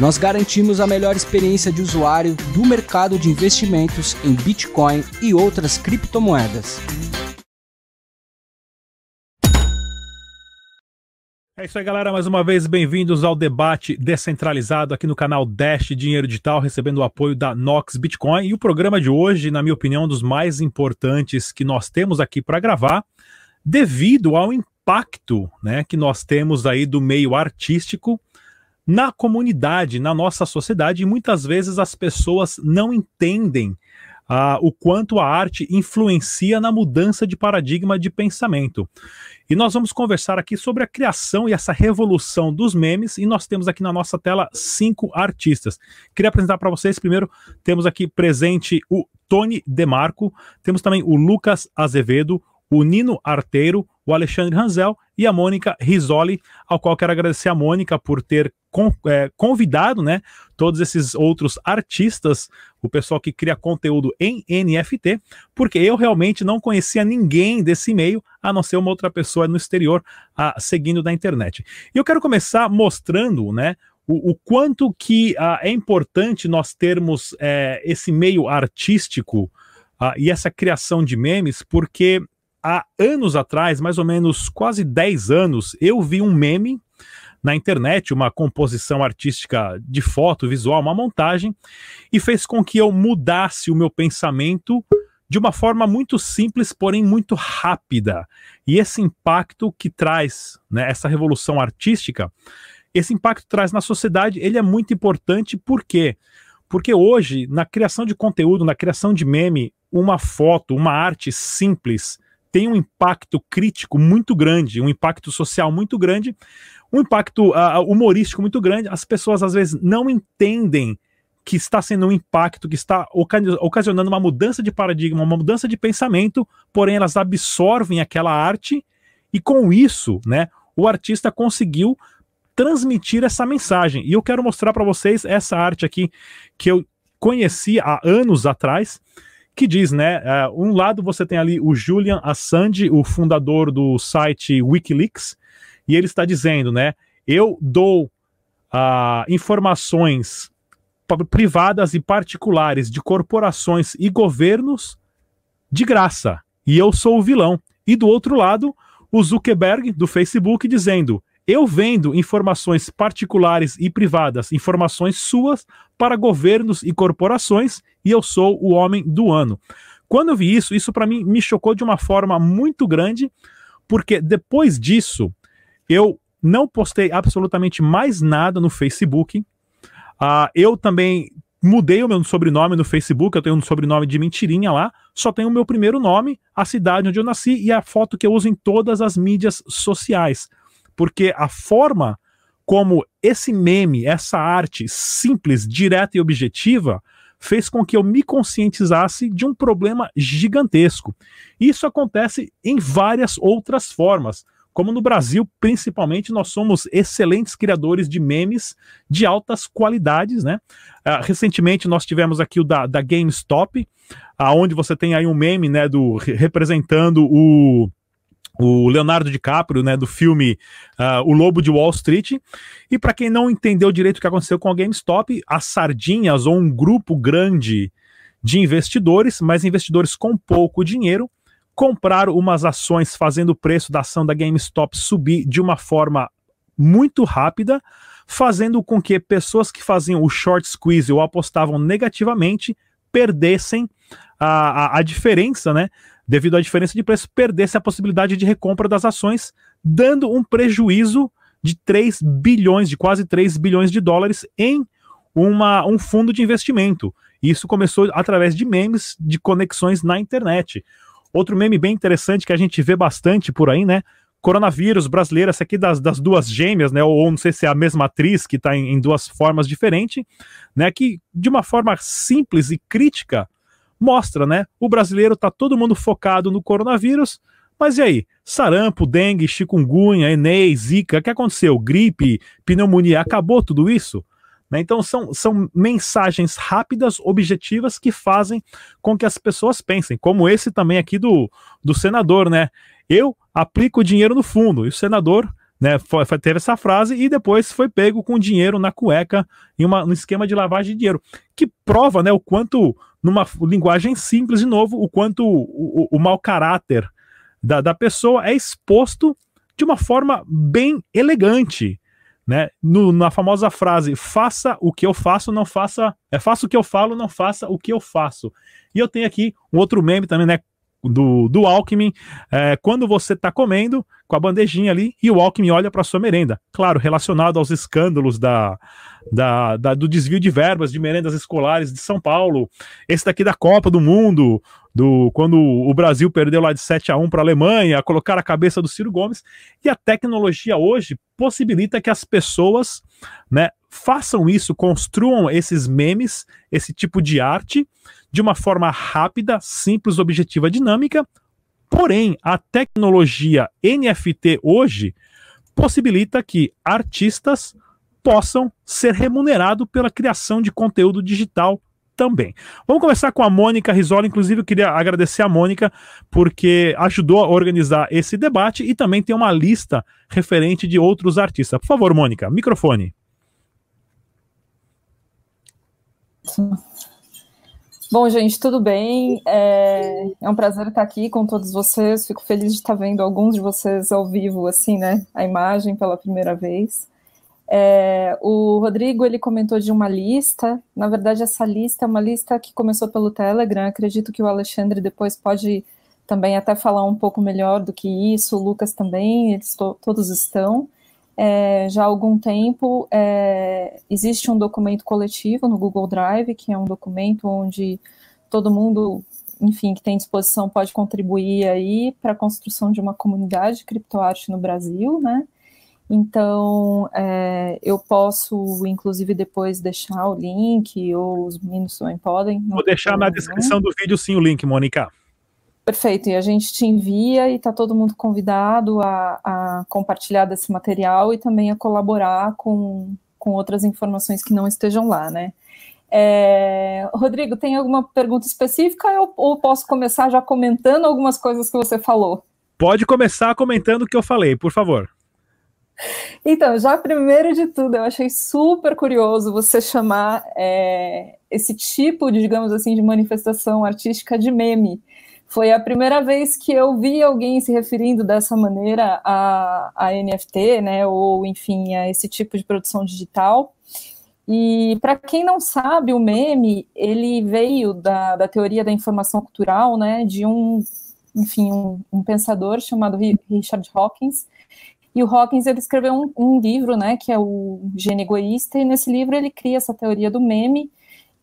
Nós garantimos a melhor experiência de usuário do mercado de investimentos em Bitcoin e outras criptomoedas. É isso aí, galera. Mais uma vez, bem-vindos ao debate descentralizado aqui no canal Dash Dinheiro Digital, recebendo o apoio da Nox Bitcoin. E o programa de hoje, na minha opinião, é um dos mais importantes que nós temos aqui para gravar, devido ao impacto né, que nós temos aí do meio artístico na comunidade, na nossa sociedade, e muitas vezes as pessoas não entendem uh, o quanto a arte influencia na mudança de paradigma de pensamento. E nós vamos conversar aqui sobre a criação e essa revolução dos memes, e nós temos aqui na nossa tela cinco artistas. Queria apresentar para vocês, primeiro, temos aqui presente o Tony Demarco, temos também o Lucas Azevedo, o Nino Arteiro, o Alexandre Ranzel e a Mônica Risoli, ao qual quero agradecer a Mônica por ter é, convidado né, todos esses outros artistas, o pessoal que cria conteúdo em NFT, porque eu realmente não conhecia ninguém desse meio, a não ser uma outra pessoa no exterior a, seguindo da internet. E eu quero começar mostrando né, o, o quanto que a, é importante nós termos é, esse meio artístico e essa criação de memes, porque há anos atrás, mais ou menos quase 10 anos, eu vi um meme na internet, uma composição artística de foto, visual, uma montagem, e fez com que eu mudasse o meu pensamento de uma forma muito simples, porém muito rápida. E esse impacto que traz, né, essa revolução artística, esse impacto traz na sociedade, ele é muito importante, por quê? Porque hoje, na criação de conteúdo, na criação de meme, uma foto, uma arte simples, tem um impacto crítico muito grande, um impacto social muito grande, um impacto uh, humorístico muito grande. As pessoas às vezes não entendem que está sendo um impacto, que está ocasionando uma mudança de paradigma, uma mudança de pensamento, porém elas absorvem aquela arte e com isso, né, o artista conseguiu transmitir essa mensagem. E eu quero mostrar para vocês essa arte aqui que eu conheci há anos atrás que diz, né? Uh, um lado você tem ali o Julian Assange, o fundador do site WikiLeaks, e ele está dizendo, né? Eu dou uh, informações privadas e particulares de corporações e governos de graça, e eu sou o vilão. E do outro lado, o Zuckerberg do Facebook dizendo: eu vendo informações particulares e privadas, informações suas para governos e corporações, e eu sou o homem do ano. Quando eu vi isso, isso para mim me chocou de uma forma muito grande, porque depois disso eu não postei absolutamente mais nada no Facebook. Uh, eu também mudei o meu sobrenome no Facebook, eu tenho um sobrenome de mentirinha lá, só tenho o meu primeiro nome, a cidade onde eu nasci e a foto que eu uso em todas as mídias sociais porque a forma como esse meme, essa arte simples, direta e objetiva, fez com que eu me conscientizasse de um problema gigantesco. Isso acontece em várias outras formas. Como no Brasil, principalmente, nós somos excelentes criadores de memes de altas qualidades, né? Uh, recentemente nós tivemos aqui o da, da GameStop, aonde você tem aí um meme, né, do representando o o Leonardo DiCaprio, né, do filme uh, O Lobo de Wall Street. E para quem não entendeu direito o que aconteceu com a GameStop, as sardinhas ou um grupo grande de investidores, mas investidores com pouco dinheiro, compraram umas ações fazendo o preço da ação da GameStop subir de uma forma muito rápida, fazendo com que pessoas que faziam o short squeeze ou apostavam negativamente perdessem a, a, a diferença, né? Devido à diferença de preço, perdesse a possibilidade de recompra das ações, dando um prejuízo de 3 bilhões, de quase 3 bilhões de dólares em uma, um fundo de investimento. Isso começou através de memes, de conexões na internet. Outro meme bem interessante que a gente vê bastante por aí, né? coronavírus brasileira, essa aqui das, das duas gêmeas, né? Ou, ou não sei se é a mesma atriz que está em, em duas formas diferentes, né? Que de uma forma simples e crítica mostra, né? O brasileiro tá todo mundo focado no coronavírus, mas e aí? Sarampo, dengue, chikungunya, Enem, zika, o que aconteceu? Gripe, pneumonia, acabou tudo isso? Né? Então são, são mensagens rápidas, objetivas, que fazem com que as pessoas pensem, como esse também aqui do, do senador, né? Eu aplico o dinheiro no fundo, e o senador né, foi, foi, teve essa frase e depois foi pego com dinheiro na cueca em uma, um esquema de lavagem de dinheiro, que prova né, o quanto, numa linguagem simples, de novo, o quanto o, o, o mau caráter da, da pessoa é exposto de uma forma bem elegante né? No, na famosa frase, faça o que eu faço, não faça. É faça o que eu falo, não faça o que eu faço. E eu tenho aqui um outro meme também, né? Do, do Alckmin, é, quando você está comendo com a bandejinha ali e o Alckmin olha para sua merenda. Claro, relacionado aos escândalos da, da, da, do desvio de verbas de merendas escolares de São Paulo, esse daqui da Copa do Mundo, do quando o Brasil perdeu lá de 7 a 1 para a Alemanha, colocar a cabeça do Ciro Gomes, e a tecnologia hoje possibilita que as pessoas, né, façam isso, construam esses memes, esse tipo de arte de uma forma rápida, simples, objetiva, dinâmica. Porém, a tecnologia NFT hoje possibilita que artistas possam ser remunerados pela criação de conteúdo digital também. Vamos começar com a Mônica Risola. Inclusive, eu queria agradecer a Mônica porque ajudou a organizar esse debate e também tem uma lista referente de outros artistas. Por favor, Mônica, microfone. Bom, gente, tudo bem? É, é, um prazer estar aqui com todos vocês. Fico feliz de estar vendo alguns de vocês ao vivo, assim, né? A imagem pela primeira vez. É, o Rodrigo ele comentou de uma lista. Na verdade, essa lista é uma lista que começou pelo Telegram. Acredito que o Alexandre depois pode também até falar um pouco melhor do que isso. O Lucas também, eles to todos estão. É, já há algum tempo é, existe um documento coletivo no Google Drive, que é um documento onde todo mundo, enfim, que tem disposição pode contribuir aí para a construção de uma comunidade de criptoarte no Brasil, né? Então, é, eu posso, inclusive, depois deixar o link, ou os meninos também podem. Vou deixar na descrição do vídeo sim o link, Mônica. Perfeito, e a gente te envia e está todo mundo convidado a, a, compartilhar desse material e também a colaborar com, com outras informações que não estejam lá, né? É, Rodrigo, tem alguma pergunta específica ou, ou posso começar já comentando algumas coisas que você falou? Pode começar comentando o que eu falei, por favor. Então, já primeiro de tudo, eu achei super curioso você chamar é, esse tipo, de, digamos assim, de manifestação artística de meme. Foi a primeira vez que eu vi alguém se referindo dessa maneira a, a NFT, né, ou enfim, a esse tipo de produção digital. E para quem não sabe, o meme ele veio da, da teoria da informação cultural, né, de um, enfim, um, um pensador chamado Richard Hawkins, e o Hawkins ele escreveu um, um, livro, né, que é o Gênio Egoísta, e nesse livro ele cria essa teoria do meme,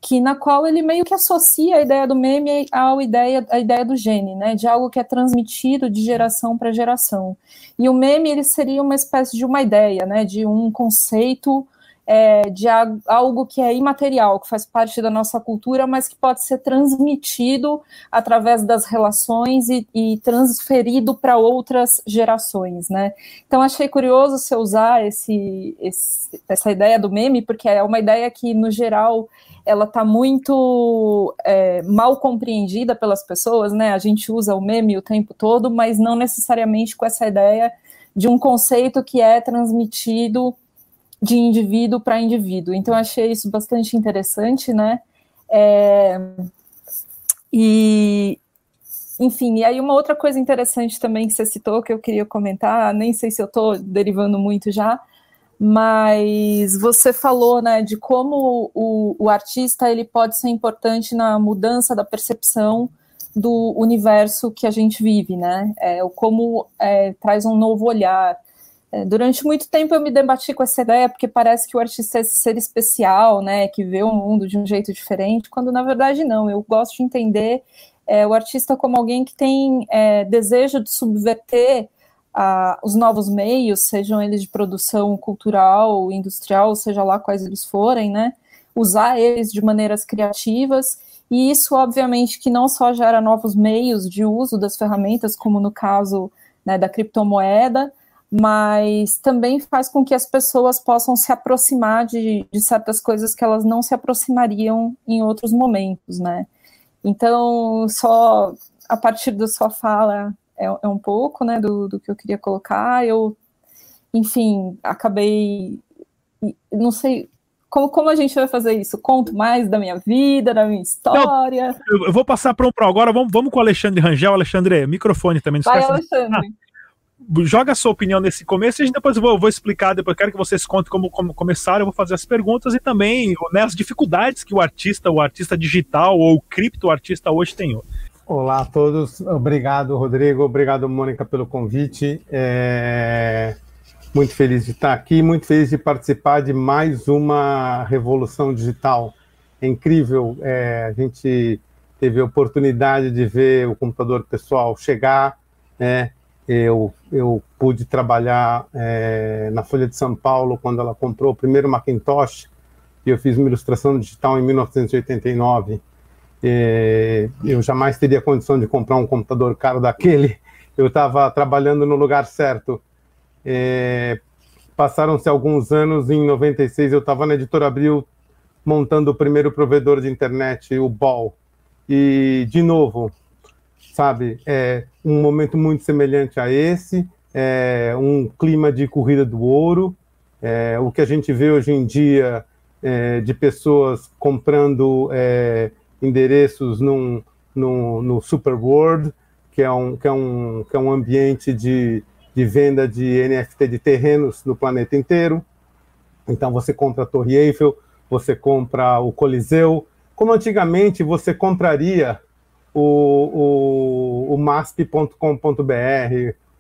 que na qual ele meio que associa a ideia do meme à ideia, à ideia do gene, né, de algo que é transmitido de geração para geração. E o meme ele seria uma espécie de uma ideia, né, de um conceito é, de algo que é imaterial, que faz parte da nossa cultura, mas que pode ser transmitido através das relações e, e transferido para outras gerações, né? Então achei curioso você usar esse, esse, essa ideia do meme, porque é uma ideia que, no geral, ela está muito é, mal compreendida pelas pessoas, né? A gente usa o meme o tempo todo, mas não necessariamente com essa ideia de um conceito que é transmitido de indivíduo para indivíduo. Então, achei isso bastante interessante, né? É, e, enfim, e aí uma outra coisa interessante também que você citou, que eu queria comentar, nem sei se eu estou derivando muito já, mas você falou, né, de como o, o artista ele pode ser importante na mudança da percepção do universo que a gente vive, né? É, como é, traz um novo olhar, durante muito tempo eu me debati com essa ideia, porque parece que o artista é esse ser especial, né, que vê o mundo de um jeito diferente, quando na verdade não. Eu gosto de entender é, o artista como alguém que tem é, desejo de subverter a, os novos meios, sejam eles de produção cultural, industrial, seja lá quais eles forem, né? Usar eles de maneiras criativas. E isso, obviamente, que não só gera novos meios de uso das ferramentas, como no caso né, da criptomoeda, mas também faz com que as pessoas possam se aproximar de, de certas coisas que elas não se aproximariam em outros momentos, né? Então, só a partir da sua fala é, é um pouco, né, do, do, que eu queria colocar. Eu, enfim, acabei, não sei, como, como a gente vai fazer isso? Conto mais da minha vida, da minha história. Não, eu vou passar para um pro agora. Vamos, vamos com o Alexandre Rangel. Alexandre, microfone também. Vai, Alexandre. Ah, joga a sua opinião nesse começo e depois eu vou, vou explicar, depois quero que vocês contem como, como começaram, eu vou fazer as perguntas e também né, as dificuldades que o artista, o artista digital ou o criptoartista hoje tem. Olá a todos, obrigado Rodrigo, obrigado Mônica pelo convite. É... Muito feliz de estar aqui, muito feliz de participar de mais uma revolução digital. É incrível, é, a gente teve a oportunidade de ver o computador pessoal chegar, né, eu, eu pude trabalhar é, na Folha de São Paulo quando ela comprou o primeiro Macintosh, e eu fiz uma ilustração digital em 1989. É, eu jamais teria condição de comprar um computador caro daquele. Eu estava trabalhando no lugar certo. É, Passaram-se alguns anos, em 96 eu estava na Editora Abril montando o primeiro provedor de internet, o BOL. E, de novo, sabe? É um momento muito semelhante a esse, é um clima de corrida do ouro. É, o que a gente vê hoje em dia é, de pessoas comprando é, endereços num, num, no Superworld, que é um, que é um, que é um ambiente de, de venda de NFT de terrenos no planeta inteiro. Então você compra a Torre Eiffel, você compra o Coliseu, como antigamente você compraria o, o, o masp.com.br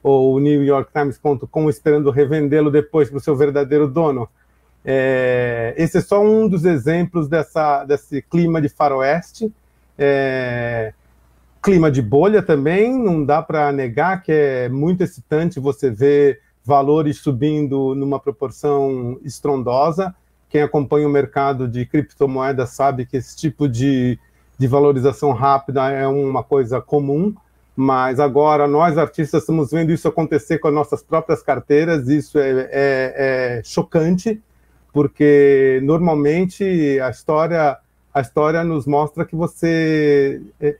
ou o newyorktimes.com esperando revendê-lo depois para o seu verdadeiro dono. É, esse é só um dos exemplos dessa, desse clima de faroeste. É, clima de bolha também, não dá para negar que é muito excitante você ver valores subindo numa proporção estrondosa. Quem acompanha o mercado de criptomoedas sabe que esse tipo de de valorização rápida é uma coisa comum, mas agora nós artistas estamos vendo isso acontecer com as nossas próprias carteiras, isso é, é, é chocante, porque normalmente a história, a história nos mostra que você é,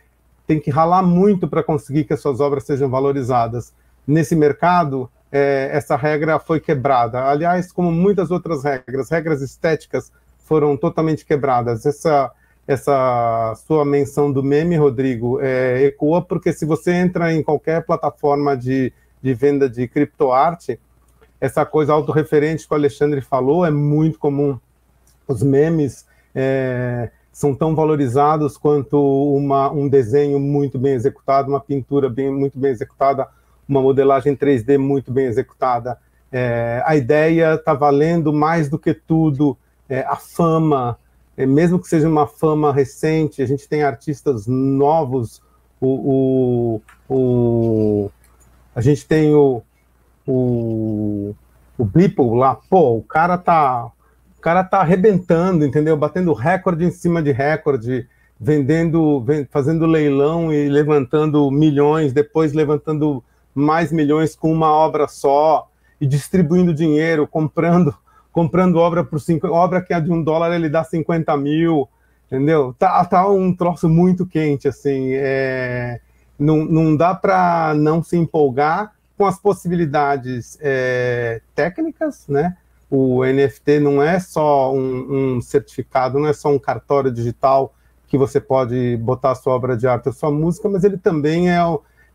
tem que ralar muito para conseguir que as suas obras sejam valorizadas. Nesse mercado, é, essa regra foi quebrada. Aliás, como muitas outras regras, regras estéticas foram totalmente quebradas. Essa essa sua menção do meme, Rodrigo, é, ecoa, porque se você entra em qualquer plataforma de, de venda de criptoarte, essa coisa autorreferente que o Alexandre falou é muito comum. Os memes é, são tão valorizados quanto uma, um desenho muito bem executado, uma pintura bem, muito bem executada, uma modelagem 3D muito bem executada. É, a ideia está valendo mais do que tudo, é, a fama, mesmo que seja uma fama recente, a gente tem artistas novos, o, o, o a gente tem o, o, o Beeple lá, pô, o cara tá, o cara tá arrebentando, entendeu? Batendo recorde em cima de recorde, vendendo, fazendo leilão e levantando milhões, depois levantando mais milhões com uma obra só e distribuindo dinheiro, comprando comprando obra por cinco, obra que é de um dólar, ele dá 50 mil, entendeu? Tá, tá um troço muito quente, assim. É, não, não dá para não se empolgar com as possibilidades é, técnicas, né? O NFT não é só um, um, certificado, não é só um cartório digital que você pode botar a sua obra de arte, a sua música, mas ele também é,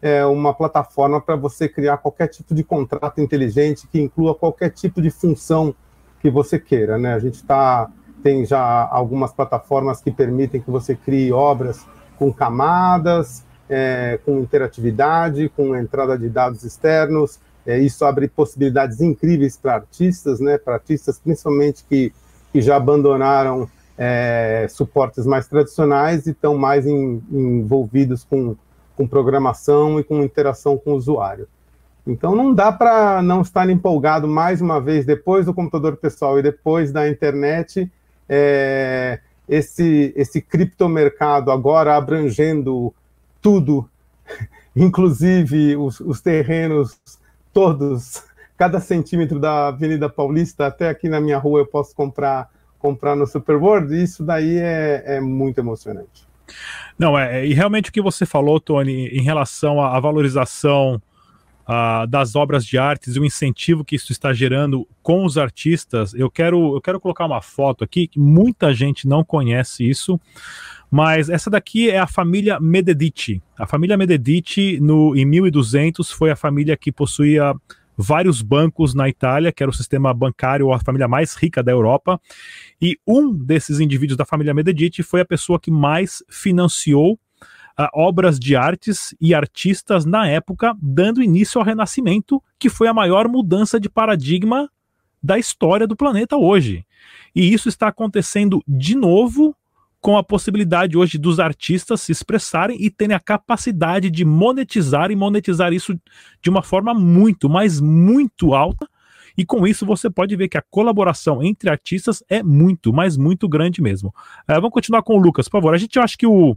é uma plataforma para você criar qualquer tipo de contrato inteligente que inclua qualquer tipo de função que você queira, né? A gente tá, tem já algumas plataformas que permitem que você crie obras com camadas, é, com interatividade, com entrada de dados externos. É, isso abre possibilidades incríveis para artistas, né? Para artistas principalmente que, que já abandonaram é, suportes mais tradicionais e estão mais em, envolvidos com, com programação e com interação com o usuário. Então não dá para não estar empolgado mais uma vez, depois do computador pessoal e depois da internet, é, esse, esse criptomercado agora abrangendo tudo, inclusive os, os terrenos todos, cada centímetro da Avenida Paulista, até aqui na minha rua eu posso comprar, comprar no Superworld, isso daí é, é muito emocionante. Não, é, e realmente o que você falou, Tony, em relação à valorização uh, das obras de artes e o incentivo que isso está gerando com os artistas. Eu quero, eu quero colocar uma foto aqui que muita gente não conhece isso, mas essa daqui é a família Medici. A família Medici, no, em 1200, foi a família que possuía vários bancos na Itália, que era o sistema bancário, a família mais rica da Europa. E um desses indivíduos da família Medici foi a pessoa que mais financiou uh, obras de artes e artistas na época, dando início ao Renascimento, que foi a maior mudança de paradigma da história do planeta hoje. E isso está acontecendo de novo com a possibilidade hoje dos artistas se expressarem e terem a capacidade de monetizar e monetizar isso de uma forma muito, mas muito alta. E com isso você pode ver que a colaboração entre artistas é muito, mas muito grande mesmo. Uh, vamos continuar com o Lucas, por favor. A gente acha que o,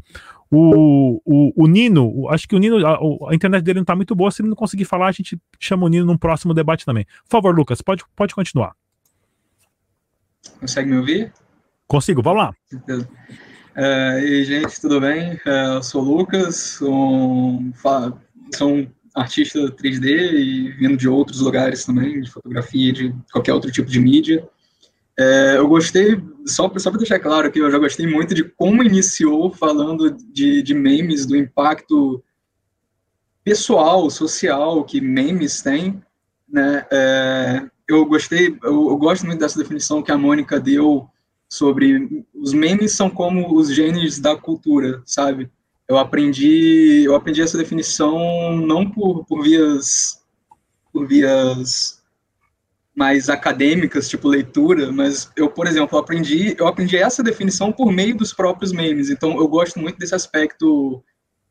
o, o, o Nino, acho que o Nino, a, a, internet dele não está muito boa. Se ele não conseguir falar, a gente chama o Nino num próximo debate também. Por favor, Lucas, pode, pode continuar. Consegue me ouvir? Consigo, vamos lá. É, e gente, tudo bem? É, eu sou o Lucas, sou um, sou um artista 3D e vindo de outros lugares também, de fotografia, de qualquer outro tipo de mídia. É, eu gostei, só, só para deixar claro que eu já gostei muito de como iniciou falando de, de memes, do impacto pessoal, social que memes têm. Né? É, eu gostei, eu, eu, gosto muito dessa definição que a Mônica deu sobre os memes são como os genes da cultura, sabe? Eu aprendi, eu aprendi essa definição não por, por vias por vias mais acadêmicas, tipo leitura, mas eu, por exemplo, aprendi, eu aprendi essa definição por meio dos próprios memes. Então, eu gosto muito desse aspecto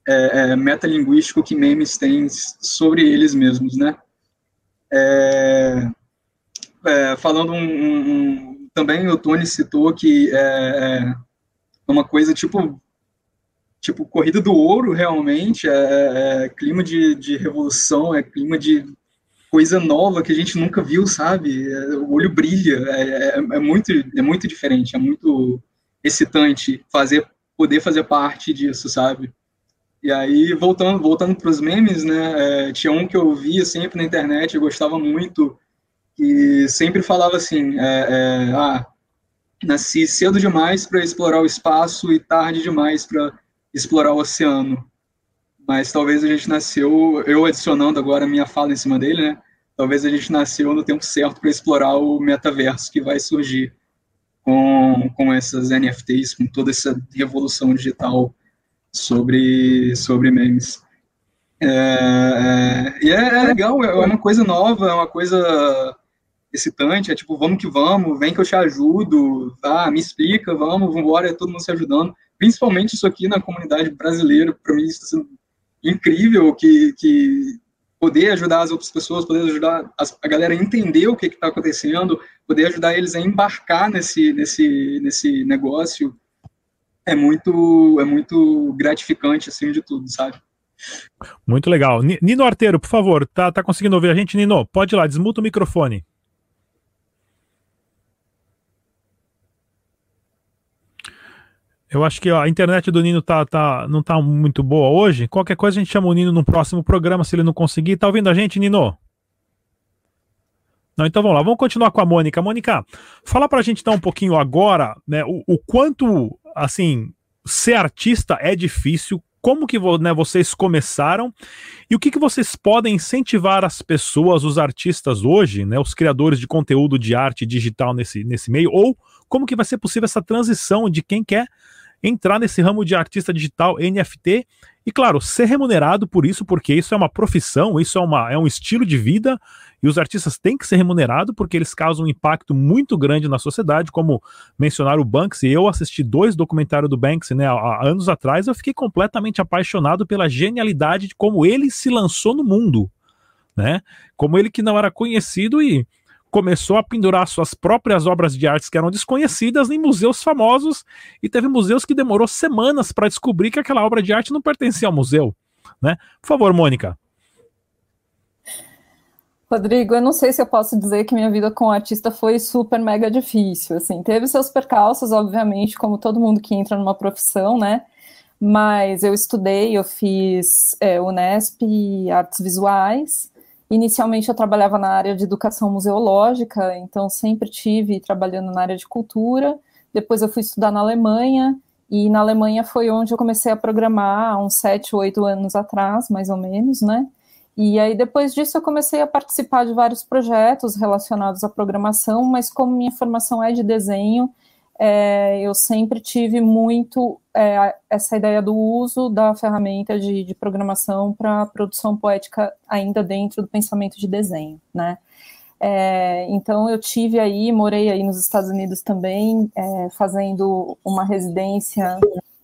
é, é, metalinguístico que memes têm sobre eles mesmos, né? É, é falando um, um, também o Tony citou que é, é uma coisa tipo tipo corrida do ouro realmente é, é clima de, de revolução é clima de coisa nova que a gente nunca viu, sabe? O olho brilha, é, é, é, muito, é muito diferente, é muito excitante fazer, poder fazer parte disso, sabe? E aí, voltando, voltando para os memes, né? É, tinha um que eu via sempre na internet, eu gostava muito, e sempre falava assim: é, é, ah, nasci cedo demais para explorar o espaço e tarde demais para explorar o oceano mas talvez a gente nasceu, eu adicionando agora a minha fala em cima dele, né? Talvez a gente nasceu no tempo certo para explorar o metaverso que vai surgir com, com essas NFTs, com toda essa revolução digital sobre, sobre memes. É, é, e é, é, legal, é uma coisa nova, é uma coisa excitante, é tipo, vamos que vamos, vem que eu te ajudo, tá, me explica, vamos, vamos embora, é todo mundo se ajudando. Principalmente isso aqui na comunidade brasileira, para mim isso está sendo incrível que, que poder ajudar as outras pessoas, poder ajudar a galera a entender o que está acontecendo, poder ajudar eles a embarcar nesse, nesse, nesse negócio, é muito, é muito gratificante, acima de tudo, sabe? Muito legal. Nino Arteiro, por favor, tá, tá conseguindo ouvir a gente, Nino? Pode ir lá, desmuta o microfone. Eu acho que ó, a internet do Nino tá, tá, não tá muito boa hoje. Qualquer coisa a gente chama o Nino no próximo programa, se ele não conseguir. Tá ouvindo a gente, Nino? Não, então vamos lá, vamos continuar com a Mônica. Mônica, fala pra gente então um pouquinho agora, né, o, o quanto, assim, ser artista é difícil, como que né, vocês começaram e o que, que vocês podem incentivar as pessoas, os artistas hoje, né, os criadores de conteúdo de arte digital nesse, nesse meio, ou como que vai ser possível essa transição de quem quer entrar nesse ramo de artista digital NFT e, claro, ser remunerado por isso, porque isso é uma profissão, isso é, uma, é um estilo de vida e os artistas têm que ser remunerados porque eles causam um impacto muito grande na sociedade, como mencionaram o Banksy. Eu assisti dois documentários do Banksy né, há anos atrás, eu fiquei completamente apaixonado pela genialidade de como ele se lançou no mundo. né? Como ele que não era conhecido e começou a pendurar suas próprias obras de arte que eram desconhecidas em museus famosos e teve museus que demorou semanas para descobrir que aquela obra de arte não pertencia ao museu, né? Por favor, Mônica. Rodrigo, eu não sei se eu posso dizer que minha vida como artista foi super mega difícil, assim, teve seus percalços, obviamente, como todo mundo que entra numa profissão, né? Mas eu estudei, eu fiz é, Unesp Artes Visuais, Inicialmente eu trabalhava na área de educação museológica, então sempre tive trabalhando na área de cultura. Depois eu fui estudar na Alemanha, e na Alemanha foi onde eu comecei a programar, uns sete, oito anos atrás, mais ou menos, né? E aí depois disso eu comecei a participar de vários projetos relacionados à programação, mas como minha formação é de desenho, é, eu sempre tive muito é, essa ideia do uso da ferramenta de, de programação para produção poética ainda dentro do pensamento de desenho, né? É, então eu tive aí, morei aí nos Estados Unidos também, é, fazendo uma residência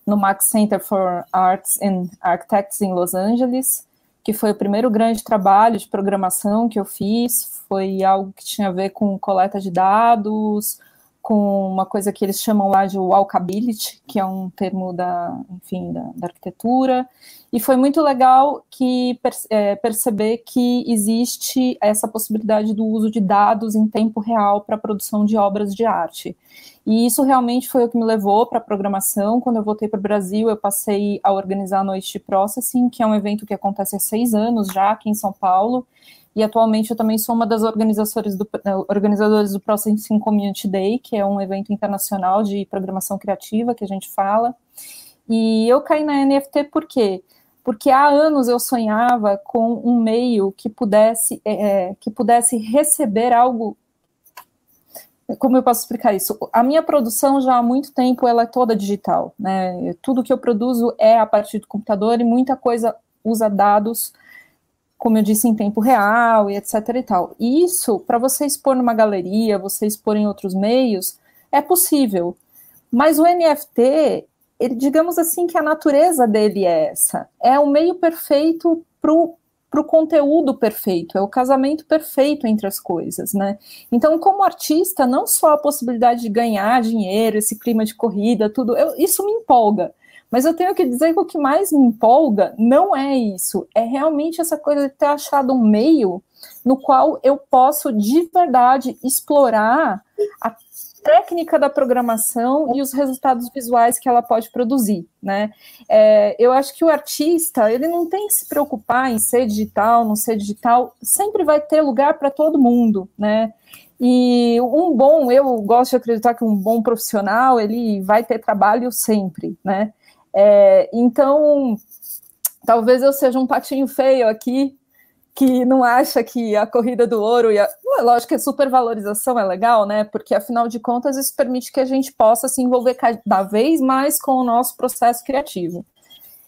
no Max Center for Arts and Architects em Los Angeles, que foi o primeiro grande trabalho de programação que eu fiz, foi algo que tinha a ver com coleta de dados, com uma coisa que eles chamam lá de walkability, que é um termo da, enfim, da, da arquitetura, e foi muito legal que é, perceber que existe essa possibilidade do uso de dados em tempo real para a produção de obras de arte. E isso realmente foi o que me levou para a programação. Quando eu voltei para o Brasil, eu passei a organizar a Noite de Processing, que é um evento que acontece há seis anos já aqui em São Paulo, e atualmente eu também sou uma das organizadoras do, eh, organizadores do Processing Community Day, que é um evento internacional de programação criativa que a gente fala. E eu caí na NFT por quê? Porque há anos eu sonhava com um meio que pudesse, é, que pudesse receber algo. Como eu posso explicar isso? A minha produção já há muito tempo ela é toda digital, né? Tudo que eu produzo é a partir do computador e muita coisa usa dados como eu disse, em tempo real e etc e tal. Isso, para você expor numa galeria, você expor em outros meios, é possível. Mas o NFT, ele, digamos assim que a natureza dele é essa. É o meio perfeito para o conteúdo perfeito, é o casamento perfeito entre as coisas, né? Então, como artista, não só a possibilidade de ganhar dinheiro, esse clima de corrida, tudo, eu, isso me empolga. Mas eu tenho que dizer que o que mais me empolga não é isso, é realmente essa coisa de ter achado um meio no qual eu posso de verdade explorar a técnica da programação e os resultados visuais que ela pode produzir, né? É, eu acho que o artista ele não tem que se preocupar em ser digital, não ser digital, sempre vai ter lugar para todo mundo, né? E um bom, eu gosto de acreditar que um bom profissional ele vai ter trabalho sempre, né? É, então, talvez eu seja um patinho feio aqui, que não acha que a corrida do ouro e a. Lógico que a supervalorização é legal, né? Porque afinal de contas isso permite que a gente possa se envolver cada vez mais com o nosso processo criativo.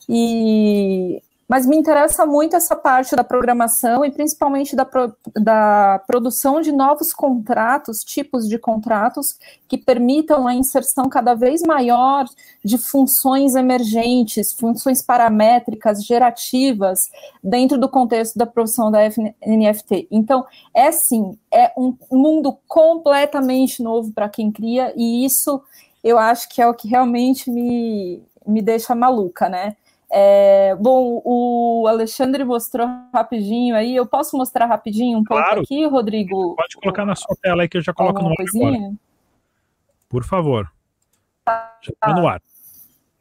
E mas me interessa muito essa parte da programação e principalmente da, pro, da produção de novos contratos, tipos de contratos que permitam a inserção cada vez maior de funções emergentes, funções paramétricas, gerativas, dentro do contexto da produção da NFT. Então, é sim, é um mundo completamente novo para quem cria, e isso eu acho que é o que realmente me, me deixa maluca, né? É, bom, o Alexandre mostrou rapidinho aí. Eu posso mostrar rapidinho um claro. pouco aqui, Rodrigo? Pode colocar na sua tela aí que eu já coloco no ar agora. Por favor. Tá. Já está no ar.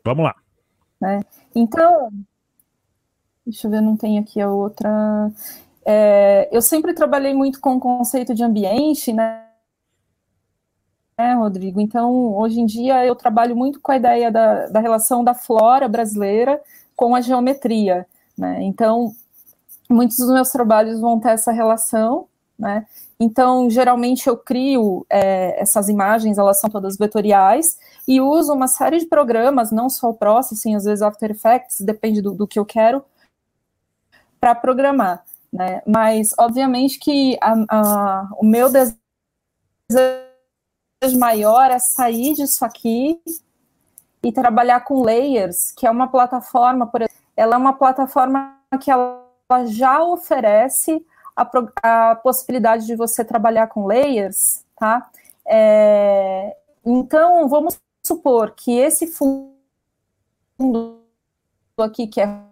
Vamos lá. É, então, deixa eu ver, não tem aqui a outra. É, eu sempre trabalhei muito com o conceito de ambiente, né? Né, Rodrigo? Então, hoje em dia, eu trabalho muito com a ideia da, da relação da flora brasileira com a geometria, né? Então, muitos dos meus trabalhos vão ter essa relação, né? Então, geralmente eu crio é, essas imagens, elas são todas vetoriais, e uso uma série de programas, não só o Processing, às vezes After Effects, depende do, do que eu quero, para programar, né? Mas, obviamente que a, a, o meu desejo maior é sair disso aqui e trabalhar com layers, que é uma plataforma, por exemplo, ela é uma plataforma que ela já oferece a, a possibilidade de você trabalhar com layers, tá? É, então, vamos supor que esse fundo aqui, que é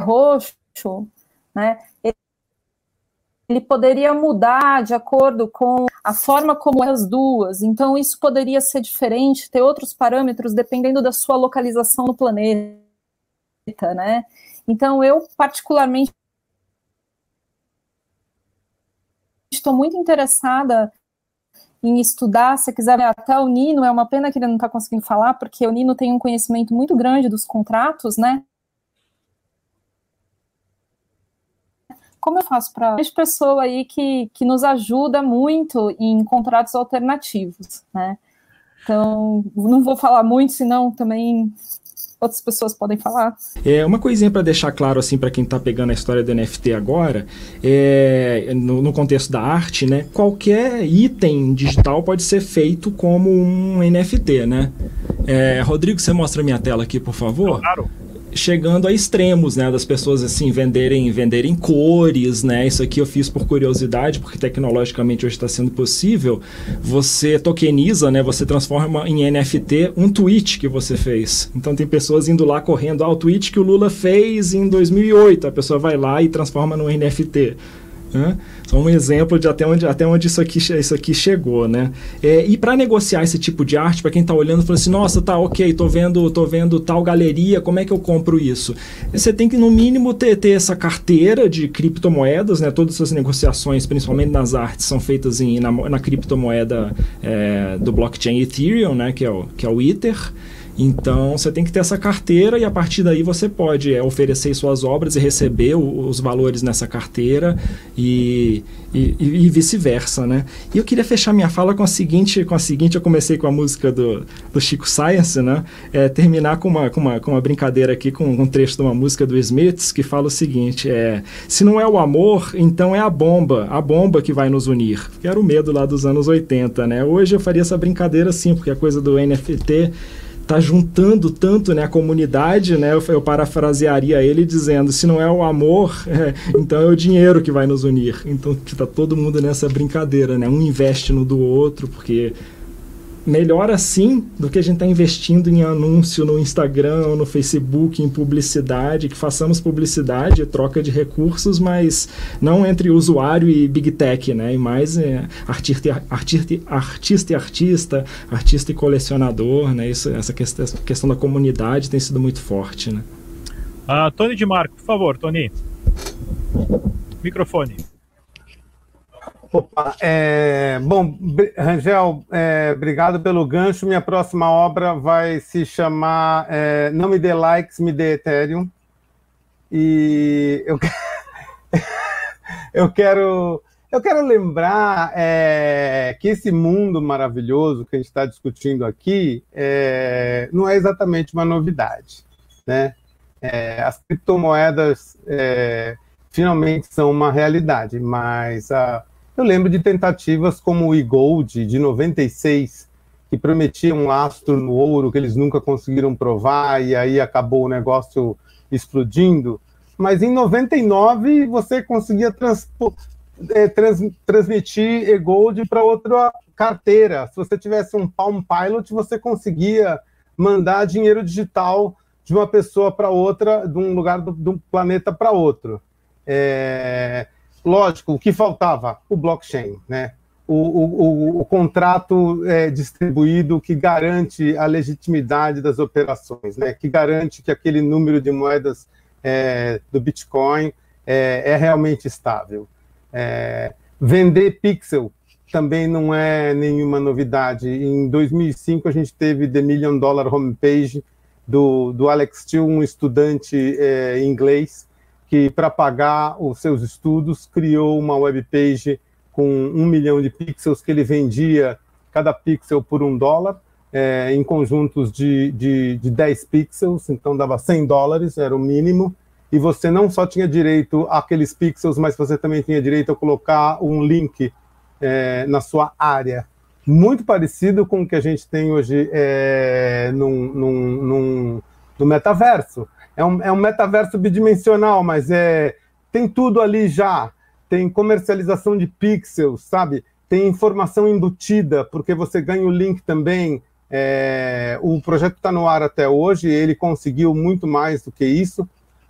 roxo, né, ele poderia mudar de acordo com a forma como as duas. Então, isso poderia ser diferente, ter outros parâmetros dependendo da sua localização no planeta, né? Então, eu particularmente estou muito interessada em estudar, se quiser até o Nino, é uma pena que ele não está conseguindo falar, porque o Nino tem um conhecimento muito grande dos contratos, né? Como eu faço para essa pessoa aí que, que nos ajuda muito em contratos alternativos, né? Então, não vou falar muito, senão também outras pessoas podem falar. É uma coisinha para deixar claro assim para quem está pegando a história do NFT agora, é, no, no, contexto da arte, né? Qualquer item digital pode ser feito como um NFT, né? É, Rodrigo, você mostra a minha tela aqui, por favor? Claro chegando a extremos, né, das pessoas assim venderem venderem cores, né? Isso aqui eu fiz por curiosidade, porque tecnologicamente hoje está sendo possível. Você tokeniza, né? Você transforma em NFT um tweet que você fez. Então tem pessoas indo lá correndo, ah, tweet que o Lula fez em 2008, a pessoa vai lá e transforma no NFT. Né? Só um exemplo de até onde, até onde isso, aqui, isso aqui chegou, né? É, e para negociar esse tipo de arte, para quem está olhando, falando assim, nossa, tá, ok, tô vendo, tô vendo tal galeria, como é que eu compro isso? Você tem que, no mínimo, ter, ter essa carteira de criptomoedas, né? Todas essas negociações, principalmente nas artes, são feitas em, na, na criptomoeda é, do blockchain Ethereum, né? Que é o, que é o Ether. Então você tem que ter essa carteira e a partir daí você pode é, oferecer suas obras e receber o, os valores nessa carteira e, e, e vice-versa, né? E eu queria fechar minha fala com a seguinte, com a seguinte, eu comecei com a música do, do Chico Science, né? É, terminar com uma, com, uma, com uma brincadeira aqui com um trecho de uma música do Smiths que fala o seguinte: é, se não é o amor, então é a bomba, a bomba que vai nos unir. Que era o medo lá dos anos 80, né? Hoje eu faria essa brincadeira assim, porque a coisa do NFT tá juntando tanto né, a comunidade, né? Eu, eu parafrasearia ele dizendo: se não é o amor, é, então é o dinheiro que vai nos unir. Então tá todo mundo nessa brincadeira, né? Um investe no do outro, porque melhor assim do que a gente estar tá investindo em anúncio no Instagram, no Facebook, em publicidade, que façamos publicidade, troca de recursos, mas não entre usuário e big tech, né? E mais é, artista, artista, artista e artista, artista e colecionador, né? Isso, essa questão, questão da comunidade tem sido muito forte, né? Uh, Tony de Marco, por favor, Tony. Microfone. Opa, é, bom, Rangel, é, obrigado pelo gancho. Minha próxima obra vai se chamar é, Não Me Dê Likes, Me Dê Ethereum. E eu, eu quero eu quero lembrar é, que esse mundo maravilhoso que a gente está discutindo aqui é, não é exatamente uma novidade. Né? É, as criptomoedas é, finalmente são uma realidade, mas a, eu lembro de tentativas como o e-gold de 96, que prometia um lastro no ouro que eles nunca conseguiram provar e aí acabou o negócio explodindo. Mas em 99 você conseguia é, trans, transmitir e-gold para outra carteira. Se você tivesse um Palm Pilot, você conseguia mandar dinheiro digital de uma pessoa para outra, de um lugar do, do planeta para outro. É, lógico, o que faltava? O blockchain, né? O, o, o contrato é, distribuído que garante a legitimidade das operações, né? que garante que aquele número de moedas é, do Bitcoin é, é realmente estável. É, vender pixel também não é nenhuma novidade. Em 2005, a gente teve The Million Dollar Homepage do, do Alex Steele, um estudante é, inglês, que, para pagar os seus estudos, criou uma webpage com um milhão de pixels que ele vendia cada pixel por um dólar, é, em conjuntos de, de, de 10 pixels, então dava 100 dólares, era o mínimo, e você não só tinha direito àqueles pixels, mas você também tinha direito a colocar um link é, na sua área. Muito parecido com o que a gente tem hoje é, num, num, num, no metaverso. É um, é um metaverso bidimensional, mas é, tem tudo ali já. Tem comercialização de pixels, sabe? Tem informação embutida, porque você ganha o link também. É, o projeto está no ar até hoje, ele conseguiu muito mais do que isso,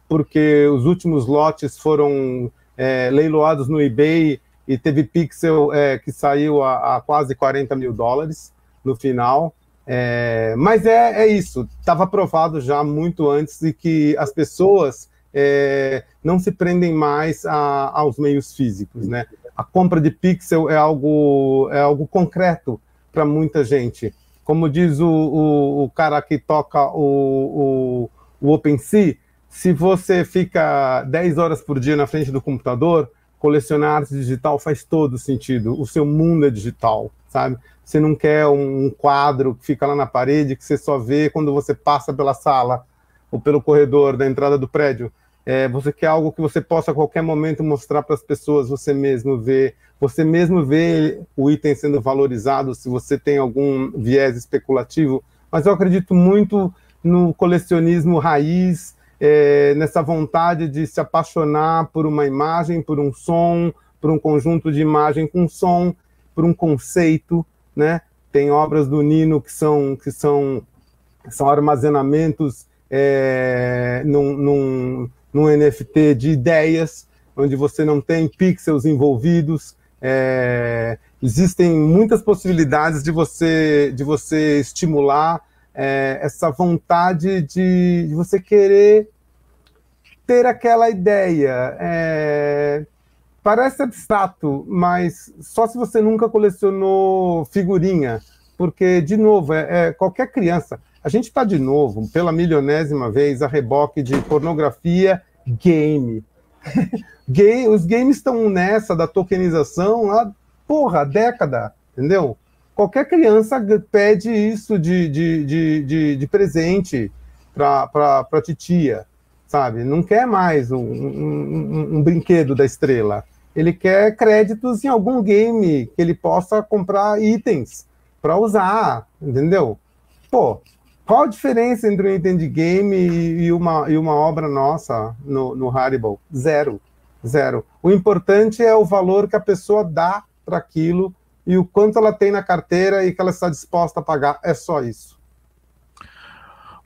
porque os últimos lotes foram é, leiloados no eBay e teve pixel é, que saiu a, a, quase 40 mil dólares no final. É, mas é, é isso, estava provado já muito antes de que as pessoas é, não se prendem mais a, aos meios físicos, né? A compra de pixel é algo, é algo concreto para muita gente. Como diz o, o, o cara que toca o, o, o OpenSea, se você fica 10 horas por dia na frente do computador, colecionar arte digital faz todo sentido. O seu mundo é digital, sabe? Você não quer um quadro que fica lá na parede que você só vê quando você passa pela sala ou pelo corredor da entrada do prédio. É, você quer algo que você possa a qualquer momento mostrar para as pessoas, você mesmo ver, você mesmo vê o item sendo valorizado, se você tem algum viés especulativo. Mas eu acredito muito no colecionismo raiz, é, nessa vontade de se apaixonar por uma imagem, por um som, por um conjunto de imagem com som, por um conceito, né? Tem obras do Nino que são que são são armazenamentos é, num, num, num, NFT de ideias, onde você não tem pixels envolvidos. É, existem muitas possibilidades de você de você estimular é, essa vontade de, de, você querer ter aquela ideia. É, parece abstrato, mas só se você nunca colecionou figurinha, porque, de novo, é, é qualquer criança. A gente está, de novo, pela milionésima vez, a reboque de pornografia game. game os games estão nessa da tokenização há, porra, década, entendeu? Qualquer criança pede isso de, de, de, de, de presente para a titia, sabe? Não quer mais um, um, um, brinquedo da estrela. Ele quer créditos em algum game que ele possa comprar itens para usar, entendeu? Pô, qual a diferença entre um item de game e uma, e uma obra nossa no, no Haribo? Zero. Zero. O importante é o valor que a pessoa dá para aquilo e o quanto ela tem na carteira e que ela está disposta a pagar. É só isso.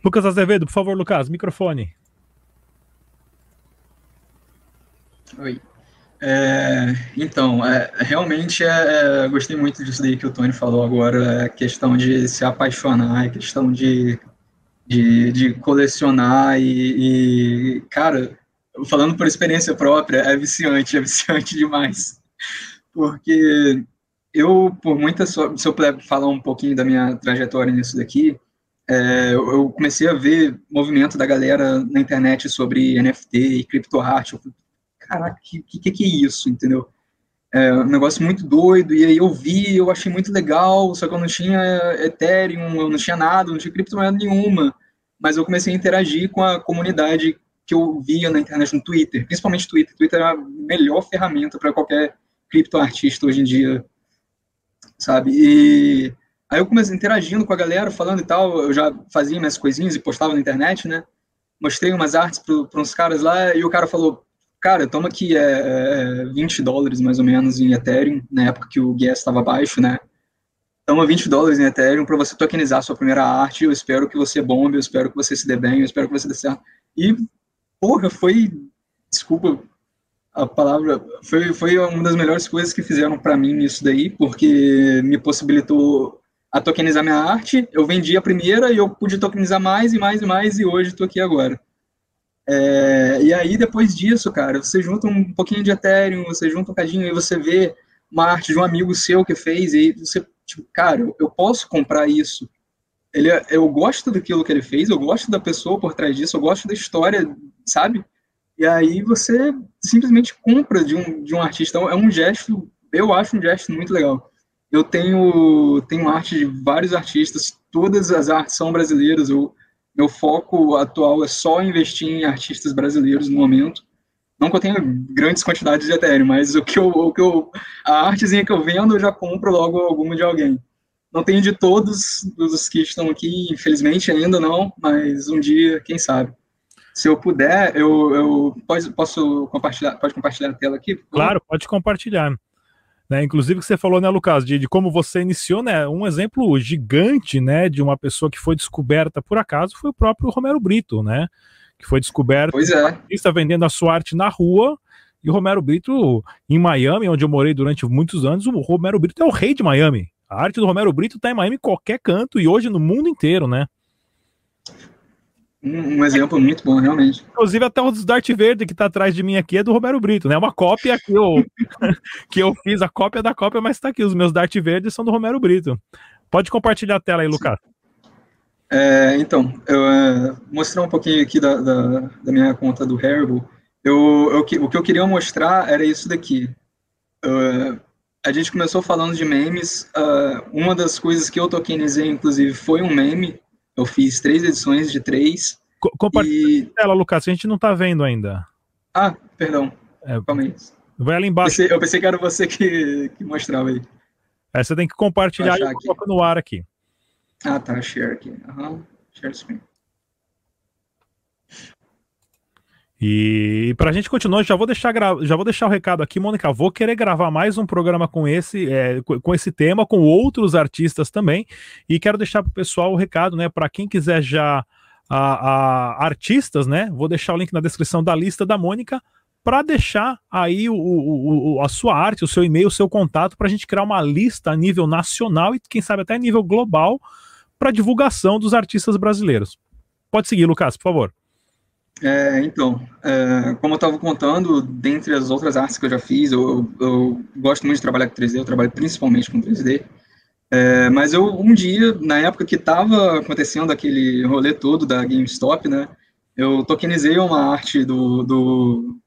Lucas Azevedo, por favor, Lucas, microfone. Oi. É, então, é, realmente é, é, gostei muito disso daí que o Tony falou agora, a questão de se apaixonar, a questão de, de, de colecionar e, e, cara, falando por experiência própria, é viciante, é viciante demais. Porque eu, por muitas, se eu puder falar um pouquinho da minha trajetória nisso daqui, é, eu comecei a ver movimento da galera na internet sobre NFT e criptoarte. Caraca, que, que, que é isso, entendeu? É um negócio muito doido, e aí eu vi, eu achei muito legal, só que eu não tinha Ethereum, eu não tinha nada, não tinha criptomoeda nenhuma, mas eu comecei a interagir com a comunidade que eu via na internet, no Twitter, principalmente Twitter. Twitter é a melhor ferramenta para qualquer criptoartista hoje em dia, sabe? E aí eu comecei interagindo com a galera, falando e tal, eu já fazia minhas coisinhas e postava na internet, né? Mostrei umas artes para uns caras lá e o cara falou: Cara, toma aqui é, é, 20 dólares mais ou menos em Ethereum, na época que o gas estava baixo, né? Toma 20 dólares em Ethereum para você tokenizar sua primeira arte. Eu espero que você bombe, eu espero que você se dê bem, eu espero que você dê certo. E, porra, foi. Desculpa a palavra foi, foi uma das melhores coisas que fizeram para mim isso daí, porque me possibilitou a tokenizar minha arte. Eu vendi a primeira e eu pude tokenizar mais e mais e mais, e hoje estou aqui agora. É, e aí, depois disso, cara, você junta um pouquinho de Ethereum, você junta um cadinho e você vê uma arte de um amigo seu que fez, e você, tipo, cara, eu, posso comprar isso. Ele, é, eu gosto daquilo que ele fez, eu gosto da pessoa por trás disso, eu gosto da história, sabe? E aí você simplesmente compra de um, de um artista. Então, é um gesto, eu acho um gesto muito legal. Eu tenho, tenho arte de vários artistas, todas as artes são brasileiras. Eu, meu foco atual é só investir em artistas brasileiros no momento. Não que eu tenha grandes quantidades de Ethereum, mas o que eu, o que eu, a artezinha que eu vendo, eu já compro logo alguma de alguém. Não tenho de todos os que estão aqui, infelizmente ainda não, mas um dia, quem sabe. se eu puder, eu, eu posso, posso compartilhar, pode compartilhar a tela aqui? Claro, pode compartilhar. Né, inclusive que você falou, né, Lucas, de, de, como você iniciou, né, um exemplo gigante, né, de uma pessoa que foi descoberta por acaso foi o próprio Romero Brito, né, que foi descoberto, pois é. está vendendo a sua arte na rua, e o Romero Brito, em Miami, onde eu morei durante muitos anos, o Romero Brito é o rei de Miami. A arte do Romero Brito está em Miami em qualquer canto e hoje no mundo inteiro, né? Um, um exemplo muito bom, realmente. Inclusive, até o Dart Verde que está atrás de mim aqui é do Romero Brito, né? Uma cópia que eu, que eu fiz, a cópia da cópia, mas está aqui. Os meus Dart Verdes são do Romero Brito. Pode compartilhar a tela aí, Lucas. É, então, eu é, mostrar um pouquinho aqui da, da, da minha conta do Haribo. Eu, eu, o que eu queria mostrar era isso daqui. Uh, a gente começou falando de memes. Uh, uma das coisas que eu tokenizei, inclusive, foi um meme. Eu fiz três edições de três. Co compartilha e... ela, Lucas, a gente não tá vendo ainda. Ah, perdão. É, Vai ali embaixo. Pensei, eu pensei que era você que, que mostrava aí. É, você tem que compartilhar e coloca no ar aqui. Ah, tá. Share aqui. Uhum. Share screen. E para a gente continuar, já vou deixar já vou deixar o recado aqui, Mônica. Vou querer gravar mais um programa com esse é, com esse tema, com outros artistas também. E quero deixar para o pessoal o recado, né? Para quem quiser já a, a, artistas, né? Vou deixar o link na descrição da lista da Mônica para deixar aí o, o, o, a sua arte, o seu e-mail, o seu contato, para a gente criar uma lista a nível nacional e quem sabe até a nível global para divulgação dos artistas brasileiros. Pode seguir, Lucas, por favor. É, então, é, como eu estava contando, dentre as outras artes que eu já fiz, eu, eu, gosto muito de trabalhar com 3D, eu trabalho principalmente com 3D. É, mas eu, um dia, na época que estava acontecendo aquele rolê todo da GameStop, né, eu tokenizei uma arte do, do,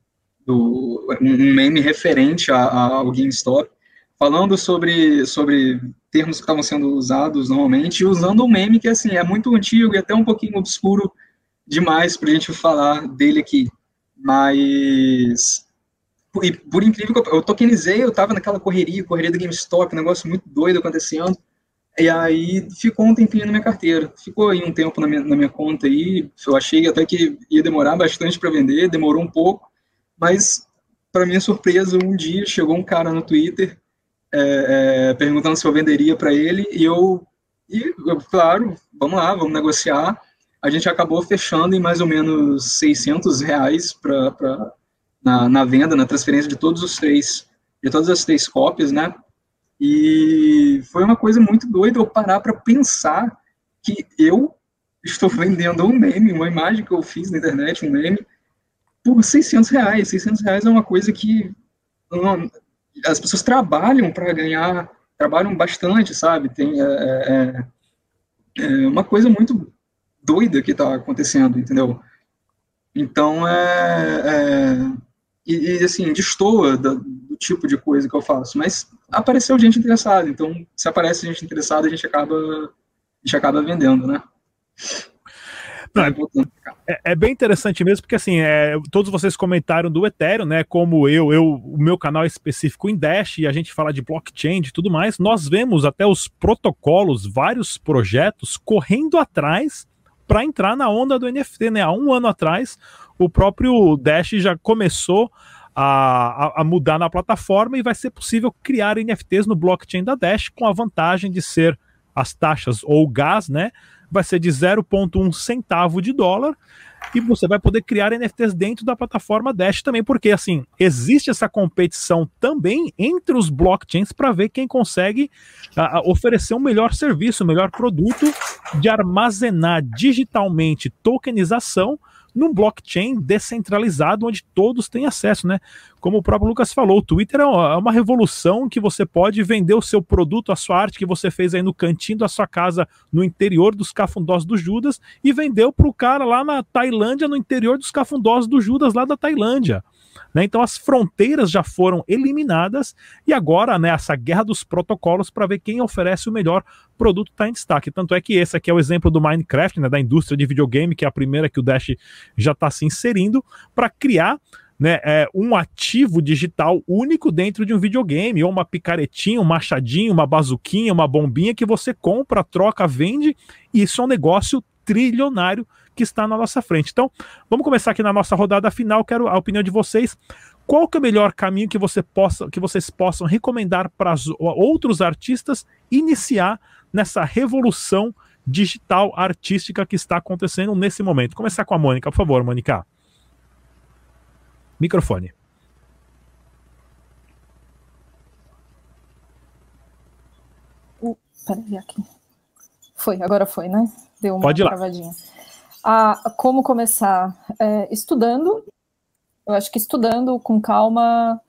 do um meme referente a, a, ao GameStop, falando sobre, sobre termos que estavam sendo usados normalmente, usando um meme que, assim, é muito antigo e até um pouquinho obscuro, demais para a gente falar dele aqui. Mas, e por incrível que eu, eu tokenizei, eu tava naquela correria, correria do GameStop, um negócio muito doido acontecendo. E aí ficou um tempinho na minha carteira. Ficou aí um tempo na minha, na minha conta aí. Eu achei até que ia demorar bastante para vender, demorou um pouco. Mas, para minha surpresa, um dia chegou um cara no Twitter é, é, perguntando se eu venderia para ele. E eu, e eu, claro, vamos lá, vamos negociar a gente acabou fechando em mais ou menos 600 reais pra, pra, na, na venda, na transferência de todos os três, de todas as três cópias, né? E foi uma coisa muito doida eu parar para pensar que eu estou vendendo um meme, uma imagem que eu fiz na internet, um meme, por 600 reais. 600 reais é uma coisa que não, as pessoas trabalham para ganhar, trabalham bastante, sabe? Tem é, é, é uma coisa muito doida que está acontecendo, entendeu? Então, é, é e, e, assim, destoa do, do, tipo de coisa que eu faço, mas apareceu gente interessada, então, se aparece gente interessada, a gente acaba, a gente acaba vendendo, né? Não, é, é, bem interessante mesmo, porque assim, é, todos vocês comentaram do Ethereum, né? Como eu, eu, o meu canal é específico em Dash e a gente fala de blockchain e tudo mais, nós vemos até os protocolos, vários projetos correndo atrás para entrar na onda do NFT, né? Há um ano atrás, o próprio Dash já começou a, a, mudar na plataforma e vai ser possível criar NFTs no blockchain da Dash com a vantagem de ser as taxas ou gás, né? Vai ser de 0,1 centavo de dólar e você vai poder criar NFTs dentro da plataforma Dash também, porque assim, existe essa competição também entre os blockchains para ver quem consegue oferecer um melhor serviço, um melhor produto de armazenar digitalmente tokenização num blockchain descentralizado onde todos têm acesso, né? Como o próprio Lucas falou, o Twitter é uma é revolução que você pode vender o seu produto, a sua arte que você fez aí no cantinho da sua casa, no interior dos cafundós do Judas, e vendeu para o cara lá na Tailândia, no interior dos cafundós do Judas, lá da Tailândia. Né? Então as fronteiras já foram eliminadas e agora né, essa guerra dos protocolos para ver quem oferece o melhor produto está em destaque. Tanto é que esse aqui é o exemplo do Minecraft, né, da indústria de videogame, que é a primeira que o Dash já está se inserindo, para criar né, é, um ativo digital único dentro de um videogame, ou uma picaretinha, um machadinho, uma bazuquinha, uma bombinha que você compra, troca, vende, e isso é um negócio trilionário que está na nossa frente. Então, vamos começar aqui na nossa rodada final. Quero a opinião de vocês. Qual que é o melhor caminho que, você possa, que vocês possam recomendar para outros artistas iniciar nessa revolução digital artística que está acontecendo nesse momento? Começar com a Mônica, por favor, Mônica. Microfone. Uh, peraí, aqui. Foi, agora foi, né? Deu uma Pode ir travadinha. Ah, como começar? É, estudando. Eu acho que estudando com calma,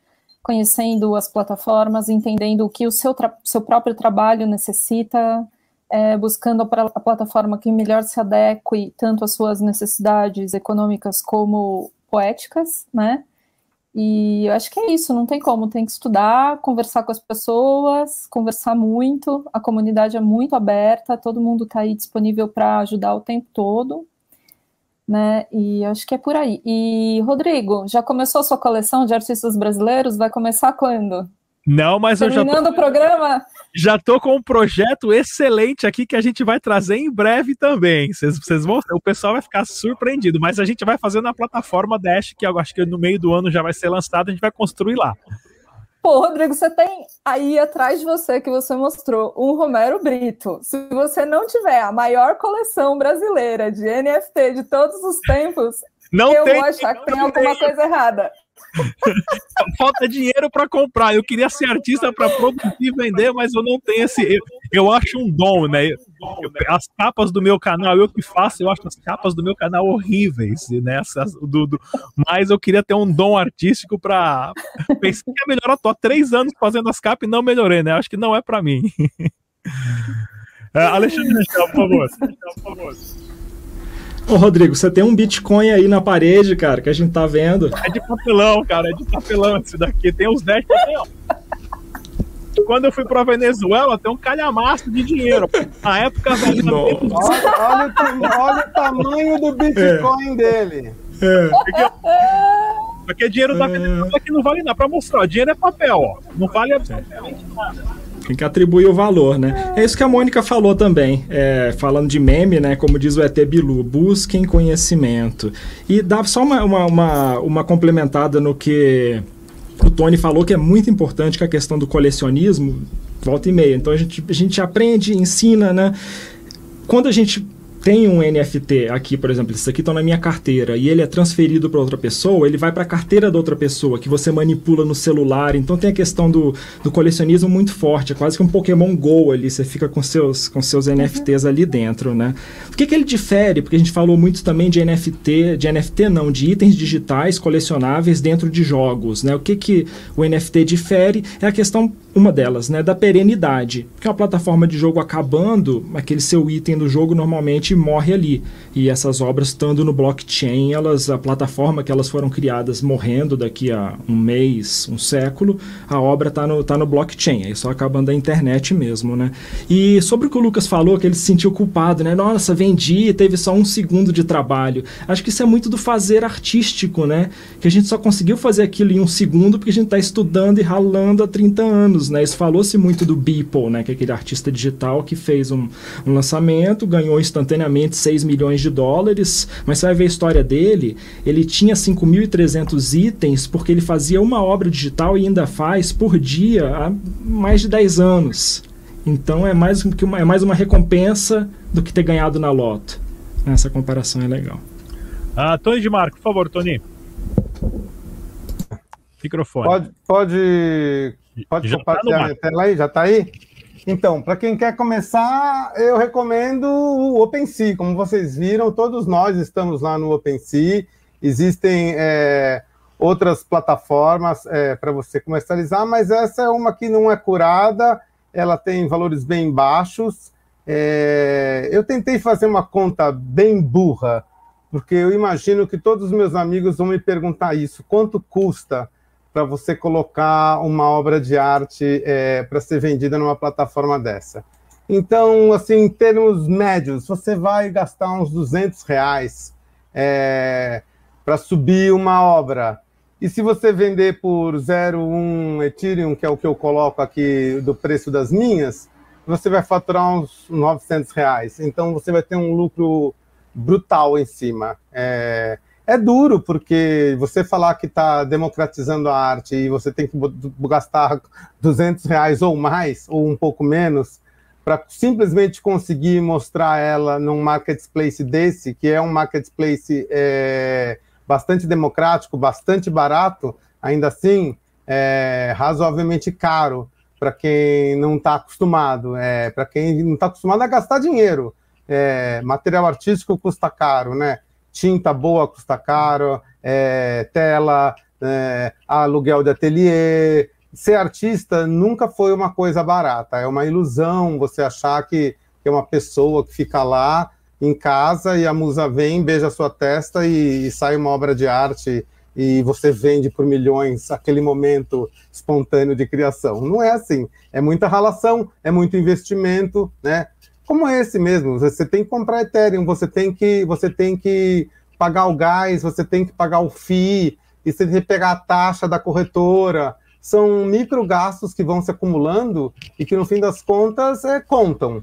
conhecendo as plataformas, entendendo o que o seu, seu próprio trabalho necessita, é, buscando a, a plataforma que melhor se adeque tanto às suas necessidades econômicas como poéticas, né? E eu acho que é isso, não tem como, tem que estudar, conversar com as pessoas, conversar muito, a comunidade é muito aberta, todo mundo está aí disponível para ajudar o tempo todo, né? E acho que é por aí. E Rodrigo, já começou a sua coleção de artistas brasileiros? Vai começar quando? Não, mas Terminando eu já tô... o programa? Já tô com um projeto excelente aqui que a gente vai trazer em breve também. Vocês vão, o pessoal vai ficar surpreendido, mas a gente vai fazer na plataforma Dash, que eu acho que no meio do ano já vai ser lançado, a gente vai construir lá. Pô, Rodrigo, você tem aí atrás de você que você mostrou um Romero Brito. Se você não tiver a maior coleção brasileira de NFT de todos os tempos, não eu tem, vou achar que tem alguma coisa errada. Falta dinheiro para comprar. Eu queria ser artista para produzir e vender, mas eu não tenho esse. Eu, eu acho um dom, né? As capas do meu canal, eu que faço, eu acho as capas do meu canal horríveis, né? Essas, do, do, mas eu queria ter um dom artístico para. Pensei que é melhor. Eu tô há três anos fazendo as capas e não melhorei, né? Acho que não é para mim. É, Alexandre, por favor. Por favor. Ô, Rodrigo, você tem um Bitcoin aí na parede, cara, que a gente tá vendo. É de papelão, cara, é de papelão esse daqui. Tem uns 10 papelão. Quando eu fui pra Venezuela, tem um calhamaço de dinheiro. Na época, velho, olha, olha, o, olha o tamanho do Bitcoin é. dele. É. Porque, porque dinheiro da Venezuela é. que não vale nada. Pra mostrar, dinheiro é papel, ó. Não vale absolutamente nada. Tem que atribuir o valor, né? É isso que a Mônica falou também, é, falando de meme, né? Como diz o ET Bilu, busquem conhecimento. E dá só uma, uma, uma, uma complementada no que o Tony falou, que é muito importante, que é a questão do colecionismo, volta e meia. Então a gente, a gente aprende, ensina, né? Quando a gente tem um NFT aqui, por exemplo, isso aqui está na minha carteira e ele é transferido para outra pessoa, ele vai para a carteira da outra pessoa que você manipula no celular. Então tem a questão do, do colecionismo muito forte, é quase que um Pokémon Go ali, você fica com seus, com seus uhum. NFTs ali dentro, né? O que, que ele difere? Porque a gente falou muito também de NFT, de NFT não, de itens digitais colecionáveis dentro de jogos, né? O que, que o NFT difere é a questão uma delas, né, da perenidade. Porque uma plataforma de jogo acabando, aquele seu item do jogo normalmente morre ali. E essas obras estando no blockchain, elas, a plataforma que elas foram criadas morrendo daqui a um mês, um século, a obra está no, tá no blockchain. Aí só acabando da internet mesmo, né? E sobre o que o Lucas falou, que ele se sentiu culpado, né? Nossa, vendi, teve só um segundo de trabalho. Acho que isso é muito do fazer artístico, né? Que a gente só conseguiu fazer aquilo em um segundo porque a gente está estudando e ralando há 30 anos anos, né? Isso falou-se muito do Beeple, né? Que é aquele artista digital que fez um, um lançamento, ganhou instantaneamente 6 milhões de dólares, mas você vai ver a história dele, ele tinha 5.300 itens porque ele fazia uma obra digital e ainda faz por dia há mais de 10 anos. Então é mais, que uma, é mais uma recompensa do que ter ganhado na loto. Essa comparação é legal. Ah, Tony de Marco, por favor, Tony. Microfone. Pode, pode Pode já compartilhar tá minha tela aí? Já está aí? Então, para quem quer começar, eu recomendo o OpenSea. Como vocês viram, todos nós estamos lá no OpenSea. Existem é, outras plataformas é, para você comercializar, mas essa é uma que não é curada, ela tem valores bem baixos. É, eu tentei fazer uma conta bem burra, porque eu imagino que todos os meus amigos vão me perguntar isso: quanto custa? Para você colocar uma obra de arte é, para ser vendida numa plataforma dessa. Então, assim, em termos médios, você vai gastar uns 200 reais é, para subir uma obra. E se você vender por 0,1 Ethereum, que é o que eu coloco aqui do preço das minhas, você vai faturar uns 900 reais. Então, você vai ter um lucro brutal em cima. É, é duro, porque você falar que está democratizando a arte e você tem que gastar 200 reais ou mais, ou um pouco menos, para simplesmente conseguir mostrar ela num marketplace desse, que é um marketplace é, bastante democrático, bastante barato, ainda assim, é razoavelmente caro para quem não está acostumado, é, para quem não está acostumado a gastar dinheiro. É, material artístico custa caro, né? Tinta boa custa caro, é, tela, é, aluguel de ateliê. Ser artista nunca foi uma coisa barata, é uma ilusão você achar que, é uma pessoa que fica lá em casa e a musa vem, beija a sua testa e, e sai uma obra de arte e você vende por milhões aquele momento espontâneo de criação. Não é assim. É muita relação, é muito investimento, né? Como esse mesmo. Você tem que comprar Ethereum, você tem que, você tem que pagar o gás, você tem que pagar o FII, e você tem que pegar a taxa da corretora. São micro gastos que vão se acumulando e que, no fim das contas, é, contam.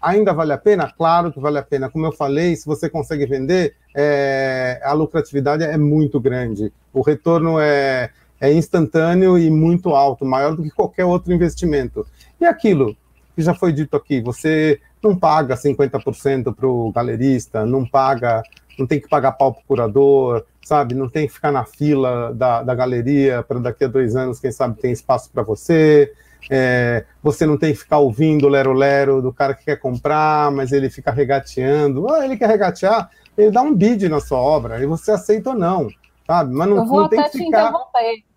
Ainda vale a pena? Claro que vale a pena. Como eu falei, se você consegue vender, é, a lucratividade é muito grande. O retorno é, é instantâneo e muito alto, maior do que qualquer outro investimento. E aquilo que já foi dito aqui, você não paga 50% para o galerista, não paga, não tem que pagar pau para o curador, sabe? Não tem que ficar na fila da, da galeria para daqui a dois anos, quem sabe, tem espaço para você. É, você não tem que ficar ouvindo o lero-lero do cara que quer comprar, mas ele fica regateando. Ah, ele quer regatear, ele dá um bid na sua obra, e você aceita ou não, sabe? Mas não, Eu vou não tem que ficar... Interromper.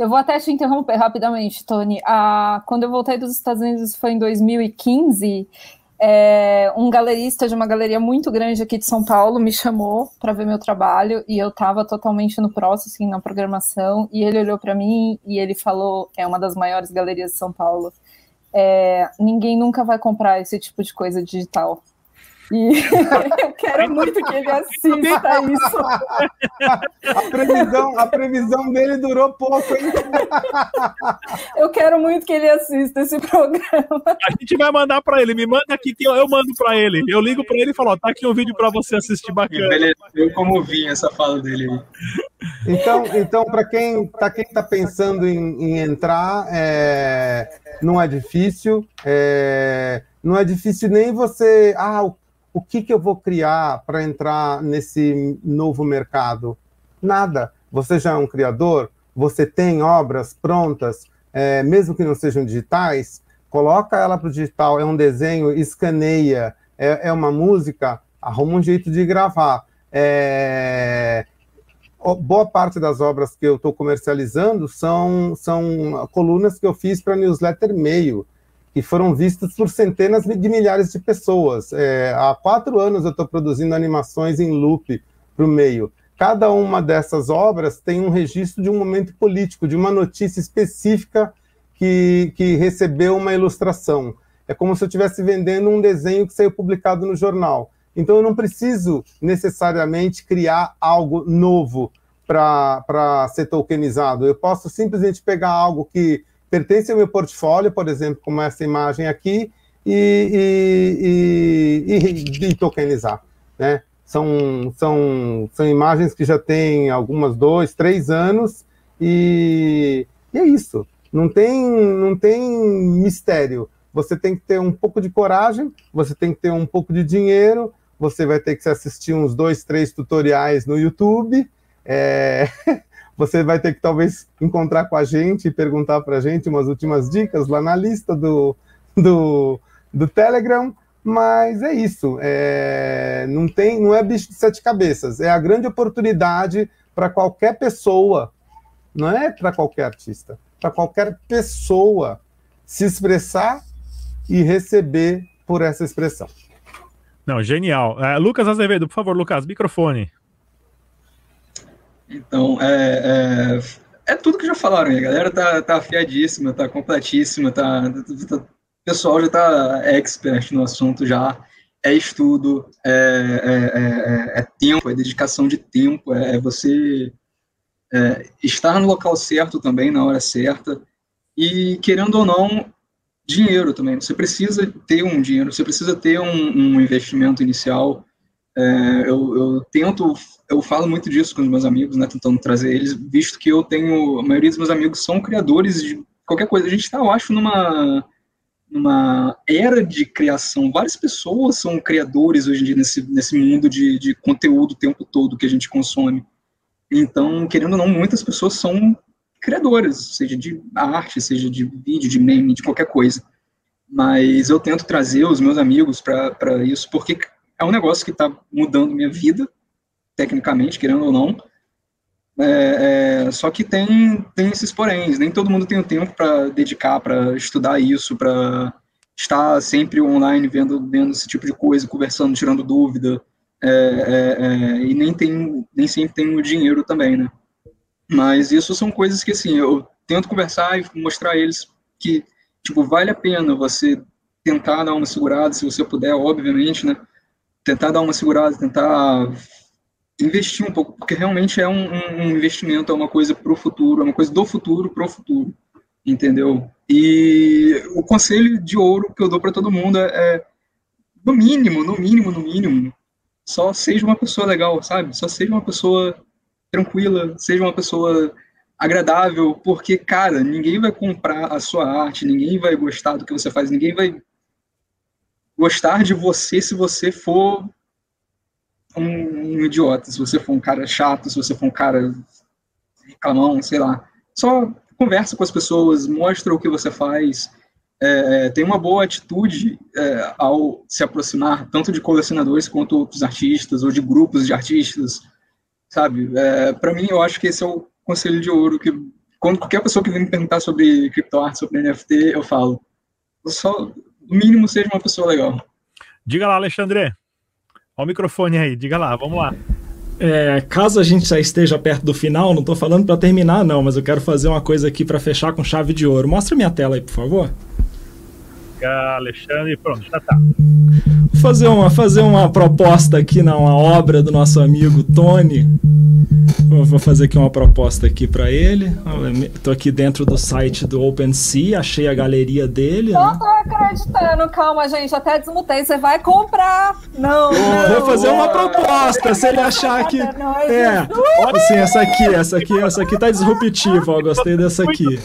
Eu vou até te interromper rapidamente, Tony. Ah, quando eu voltei dos Estados Unidos foi em 2015, é, um galerista de uma galeria muito grande aqui de São Paulo me chamou para ver meu trabalho e eu estava totalmente no processing, na programação, e ele olhou para mim e ele falou: é uma das maiores galerias de São Paulo. É, ninguém nunca vai comprar esse tipo de coisa digital. E eu quero muito que ele assista isso. A previsão, a previsão dele durou pouco, hein? Eu quero muito que ele assista esse programa. A gente vai mandar para ele. Me manda aqui que eu, eu mando para ele. Eu ligo para ele e falo: ó, tá aqui um vídeo para você assistir bacana. Eu como vi essa fala dele aí. Então, então para quem está quem tá pensando em, em entrar, é, não é difícil. É, não é difícil nem você. Ah, o que, que eu vou criar para entrar nesse novo mercado? Nada. Você já é um criador, você tem obras prontas, é, mesmo que não sejam digitais, coloca ela para o digital, é um desenho, escaneia, é, é, uma música, arruma um jeito de gravar. É, boa parte das obras que eu estou comercializando são, são colunas que eu fiz para newsletter meio que foram vistas por centenas de milhares de pessoas. É, há quatro anos eu estou produzindo animações em loop para o meio. Cada uma dessas obras tem um registro de um momento político, de uma notícia específica que, que recebeu uma ilustração. É como se eu estivesse vendendo um desenho que saiu publicado no jornal. Então eu não preciso necessariamente criar algo novo para ser tokenizado. Eu posso simplesmente pegar algo que pertence ao meu portfólio, por exemplo, como essa imagem aqui, e, e, e, e tokenizar. Né? São, são, são imagens que já têm algumas dois, três anos, e, e é isso. Não tem, não tem mistério. Você tem que ter um pouco de coragem, você tem que ter um pouco de dinheiro, você vai ter que assistir uns dois, três tutoriais no YouTube. É... Você vai ter que talvez encontrar com a gente e perguntar para a gente umas últimas dicas lá na lista do, do, do Telegram. Mas é isso. É, não, tem, não é bicho de sete cabeças. É a grande oportunidade para qualquer pessoa, não é para qualquer artista, para qualquer pessoa se expressar e receber por essa expressão. Não, genial. É, Lucas Azevedo, por favor, Lucas, microfone. Então, é, é, é, tudo que já falaram. A galera tá, tá afiadíssima, tá completíssima, tá, tá, o pessoal já tá expert no assunto já. É estudo, é, é, é, é tempo, é dedicação de tempo, é, você estar no local certo também, na hora certa. E, querendo ou não, dinheiro também. Você precisa ter um dinheiro, você precisa ter um, um investimento inicial É, eu, eu, tento, eu falo muito disso com os meus amigos, né, tentando trazer eles, visto que eu tenho, a maioria dos meus amigos são criadores de qualquer coisa. A gente está, eu acho, numa, numa era de criação. Várias pessoas são criadores hoje em dia nesse, nesse mundo de, de conteúdo o tempo todo que a gente consome. Então, querendo ou não, muitas pessoas são criadoras, seja de arte, seja de vídeo, de meme, de qualquer coisa. Mas eu tento trazer os meus amigos para isso, porque é um negócio que está mudando minha vida, tecnicamente, querendo ou não. É, é, só que tem, tem esses poréns, nem todo mundo tem o tempo para dedicar, para estudar isso, para estar sempre online vendo, vendo esse tipo de coisa, conversando, tirando dúvida, é, é, é e nem, tem, nem sempre tem o dinheiro também, né? Mas isso são coisas que, assim, eu tento conversar e mostrar a eles que, tipo, vale a pena você tentar dar uma segurada, se você puder, obviamente, né? Tentar dar uma segurada, tentar investir um pouco, porque realmente é um, um investimento, é uma coisa para o futuro, é uma coisa do futuro para o futuro, entendeu? E o conselho de ouro que eu dou para todo mundo é, é, no mínimo, no mínimo, no mínimo, só seja uma pessoa legal, sabe? Só seja uma pessoa tranquila, seja uma pessoa agradável, porque, cara, ninguém vai comprar a sua arte, ninguém vai gostar do que você faz, ninguém vai gostar de você se você for um, um, idiota, se você for um cara chato, se você for um cara reclamão, sei lá. Só conversa com as pessoas, mostra o que você faz, é, tem uma boa atitude é, ao se aproximar tanto de colecionadores quanto outros artistas ou de grupos de artistas, sabe? É, Para mim, eu acho que esse é o conselho de ouro que quando qualquer pessoa que vem me perguntar sobre criptoarte, sobre NFT, eu falo, só no mínimo seja uma pessoa legal. Diga lá, Alexandre. Olha o microfone aí, diga lá, vamos lá. É, caso a gente já esteja perto do final, não estou falando para terminar não, mas eu quero fazer uma coisa aqui para fechar com chave de ouro. Mostra minha tela aí, por favor. Alexandre, pronto, já tá. Vou fazer uma, fazer uma proposta aqui na uma obra do nosso amigo Tony. vou fazer aqui uma proposta aqui para ele. Estou aqui dentro do site do OpenSea, achei a galeria dele. Não né? tô acreditando, calma, gente, até desmutei. Você vai comprar? Não, não. Vou fazer uma proposta, se ele achar que é, assim, essa aqui, essa aqui, essa aqui tá disruptiva, ó, gostei dessa aqui.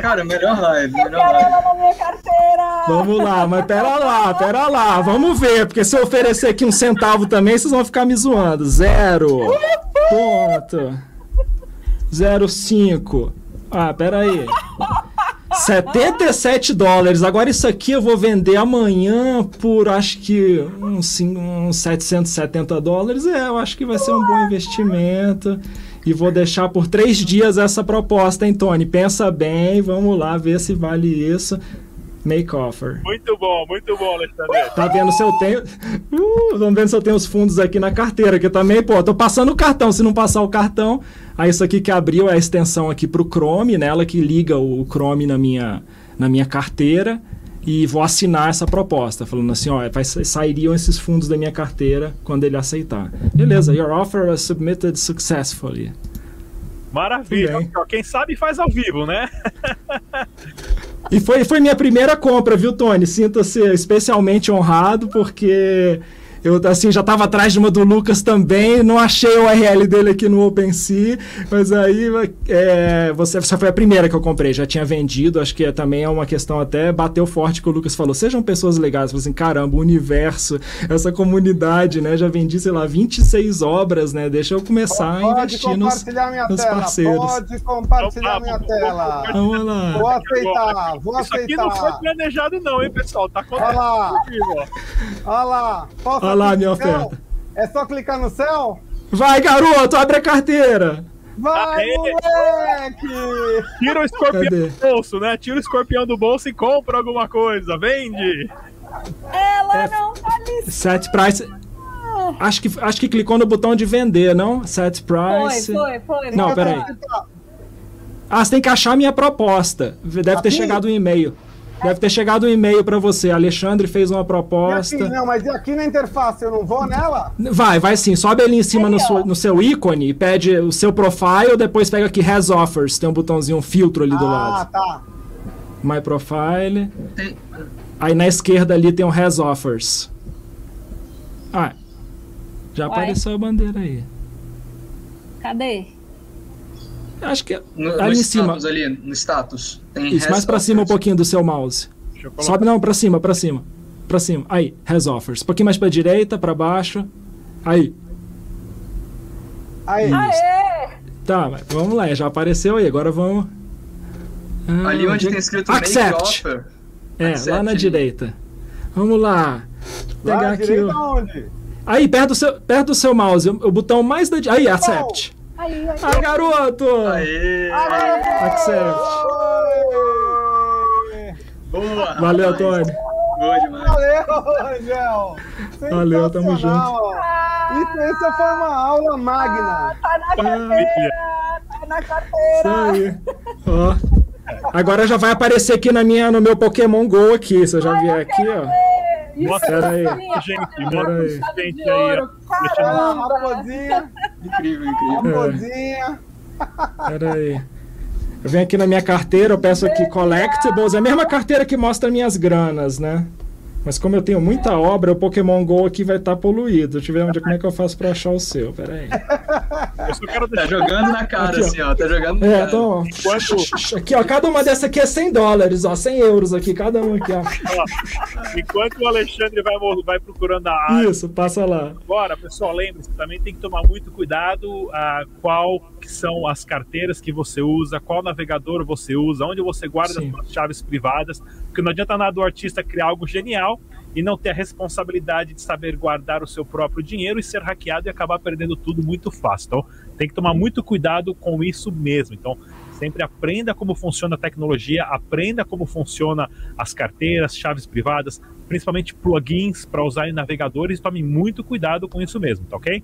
Cara, melhor live, melhor live. na minha carteira. Vamos lá, mas pera lá, pera lá, vamos ver, porque se eu oferecer aqui um centavo também, vocês vão ficar me zoando. Zero. Ponto. Zero cinco. Ah, pera aí. 77 dólares. Agora isso aqui eu vou vender amanhã por acho que uns, uns 770 dólares. É, eu acho que vai ser um bom investimento. E vou deixar por três dias essa proposta, hein, Tony? Pensa bem, vamos lá ver se vale isso. Make offer. Muito bom, muito bom, Alexandre. Tá vendo se eu tenho. Uh, vamos ver se eu tenho os fundos aqui na carteira, que também, pô, tô passando o cartão. Se não passar o cartão, aí isso aqui que abriu é a extensão aqui pro Chrome, nela que liga o Chrome na minha, na minha carteira. E vou assinar essa proposta, falando assim: ó, vai, sairiam esses fundos da minha carteira quando ele aceitar. Beleza, your offer was submitted successfully. Maravilha. Quem sabe faz ao vivo, né? e foi, foi minha primeira compra, viu, Tony? Sinta-se especialmente honrado, porque eu, assim, já estava atrás de uma do Lucas também, não achei o URL dele aqui no OpenSea, mas aí é, você, você foi a primeira que eu comprei, já tinha vendido, acho que também é uma questão até bateu forte que o Lucas falou, sejam pessoas legais, assim, caramba, o universo, essa comunidade, né, já vendi, sei lá, 26 obras, né, deixa eu começar pode a investir nos, nos parceiros. Pode compartilhar minha tela. Vamos lá. Vou aceitar, vou Isso aceitar. aqui não foi planejado não, hein, pessoal, tá Olha lá, olha lá, Posso Olha lá minha oferta. É só clicar no céu? Vai, garoto, abre a carteira. Vai, Aê. moleque! Tira o escorpião Cadê? do bolso, né? Tira o escorpião do bolso e compra alguma coisa. Vende! Ela é, não tá. Set price. Acho que, acho que clicou no botão de vender, não? Set price. Foi, foi, foi. Não, peraí. Ah, você tem que achar a minha proposta. Deve ter chegado um e-mail. Deve ter chegado um e-mail para você. Alexandre fez uma proposta. Aqui, não, mas aqui na interface eu não vou nela? Vai, vai sim. Sobe ali em cima no, seu, no seu ícone e pede o seu profile, depois pega aqui Has Offers. Tem um botãozinho, um filtro ali do ah, lado. Ah, tá. My Profile. Aí na esquerda ali tem o Has Offers. Ah. Já Uai. apareceu a bandeira aí. Cadê? Acho que é no, ali no em cima. Ali, no status. Tem Isso, mais pra cima um pouquinho do seu mouse. Sobe não, pra cima, pra cima. Pra cima. Aí, has offers. Um pouquinho mais pra direita, pra baixo. Aí. Aí. Aê! Tá, vamos lá, já apareceu aí, agora vamos. Ah, ali onde tem escrito Accept. Make offer. É, Accept. lá na direita. Vamos lá. Pegar lá, aqui. O... Onde? Aí, perto do seu, perto do seu mouse, o botão mais da. Aí, accept. Aí, aí. Ah, garoto! Aê! Accept. Boa! Valeu, Antônio. Boa demais. Valeu, Angel. Valeu, tamo junto. Isso, essa foi uma aula magna. Ah, tá na carteira, tá na carteira. Isso aí. Ó. Agora já vai aparecer aqui na minha, no meu Pokémon GO aqui. Você já viu aqui, ó. Mostra aí. Gente, mostra aí. Gente aí. Ah, raposinha. Incrível, incrível. Raposinha. Pera aí. Eu venho aqui na minha carteira, eu peço aqui Collectibles, é a mesma carteira que mostra minhas granas, né? Mas como eu tenho muita obra, o Pokémon GO aqui vai estar tá poluído. Deixa eu ver onde, como é que eu faço pra achar o seu. Pera aí. Eu só quero Tá jogando na cara, aqui, assim, ó. Tá jogando na é, cara. Então. Enquanto... Aqui, ó. Cada uma dessa aqui é 100 dólares, ó. 100 euros aqui, cada um aqui, ó. Enquanto o Alexandre vai, vai procurando a área. Isso, passa lá. Agora, pessoal, lembre-se, também tem que tomar muito cuidado a qual que são as carteiras que você usa, qual navegador você usa, onde você guarda Sim. as chaves privadas, porque não adianta nada o artista criar algo genial e não ter a responsabilidade de saber guardar o seu próprio dinheiro e ser hackeado e acabar perdendo tudo muito fácil. Então, tem que tomar muito cuidado com isso mesmo. Então, sempre aprenda como funciona a tecnologia, aprenda como funciona as carteiras, chaves privadas, principalmente plugins para usar em navegadores, tome muito cuidado com isso mesmo, tá ok?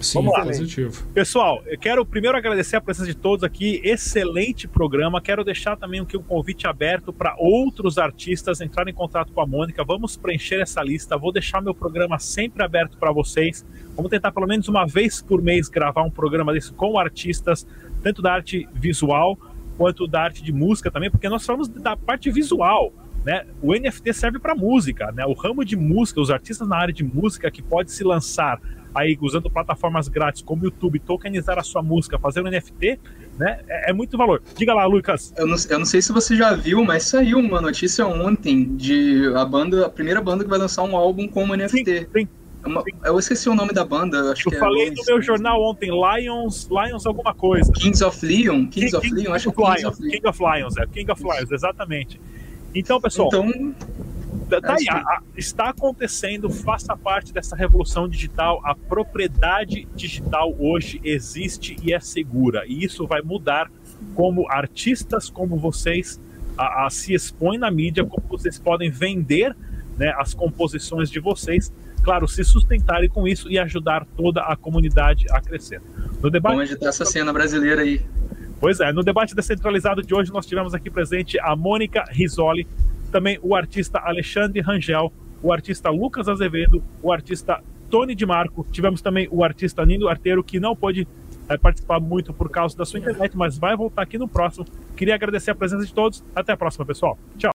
Sim, Vamos lá. positivo. Pessoal, eu quero primeiro agradecer a presença de todos aqui. Excelente programa. Quero deixar também aqui um convite aberto para outros artistas entrarem em contato com a Mônica. Vamos preencher essa lista. Vou deixar meu programa sempre aberto para vocês. Vamos tentar pelo menos uma vez por mês gravar um programa desse com artistas, tanto da arte visual quanto da arte de música também, porque nós falamos da parte visual. Né? O NFT serve para música, né? O ramo de música, os artistas na área de música que pode se lançar aí usando plataformas grátis como o YouTube, tokenizar a sua música, fazer um NFT, né? É, é, muito valor. Diga lá, Lucas. Eu não, eu não, sei se você já viu, mas saiu uma notícia ontem de a banda, a primeira banda que vai lançar um álbum como NFT. Sim, sim. É uma, eu esqueci o nome da banda. Acho eu que é falei no meu jornal ontem, Lions, Lions alguma coisa. Kings of Leon? Kings King, of Leon? Acho que é Kings of Leon. King of Lions, é. King of Lions, exatamente. Então, pessoal. Então, tá aí, a, está acontecendo, faça parte dessa revolução digital. A propriedade digital hoje existe e é segura. E isso vai mudar como artistas como vocês a, a se expõem na mídia, como vocês podem vender né, as composições de vocês. Claro, se sustentarem com isso e ajudar toda a comunidade a crescer. No debate. Vamos essa cena brasileira aí. Pois é, no debate descentralizado de hoje nós tivemos aqui presente a Mônica Risoli, também o artista Alexandre Rangel, o artista Lucas Azevedo, o artista Tony de Marco, tivemos também o artista Nino Arteiro, que não pôde é, participar muito por causa da sua internet, mas vai voltar aqui no próximo. Queria agradecer a presença de todos. Até a próxima, pessoal. Tchau.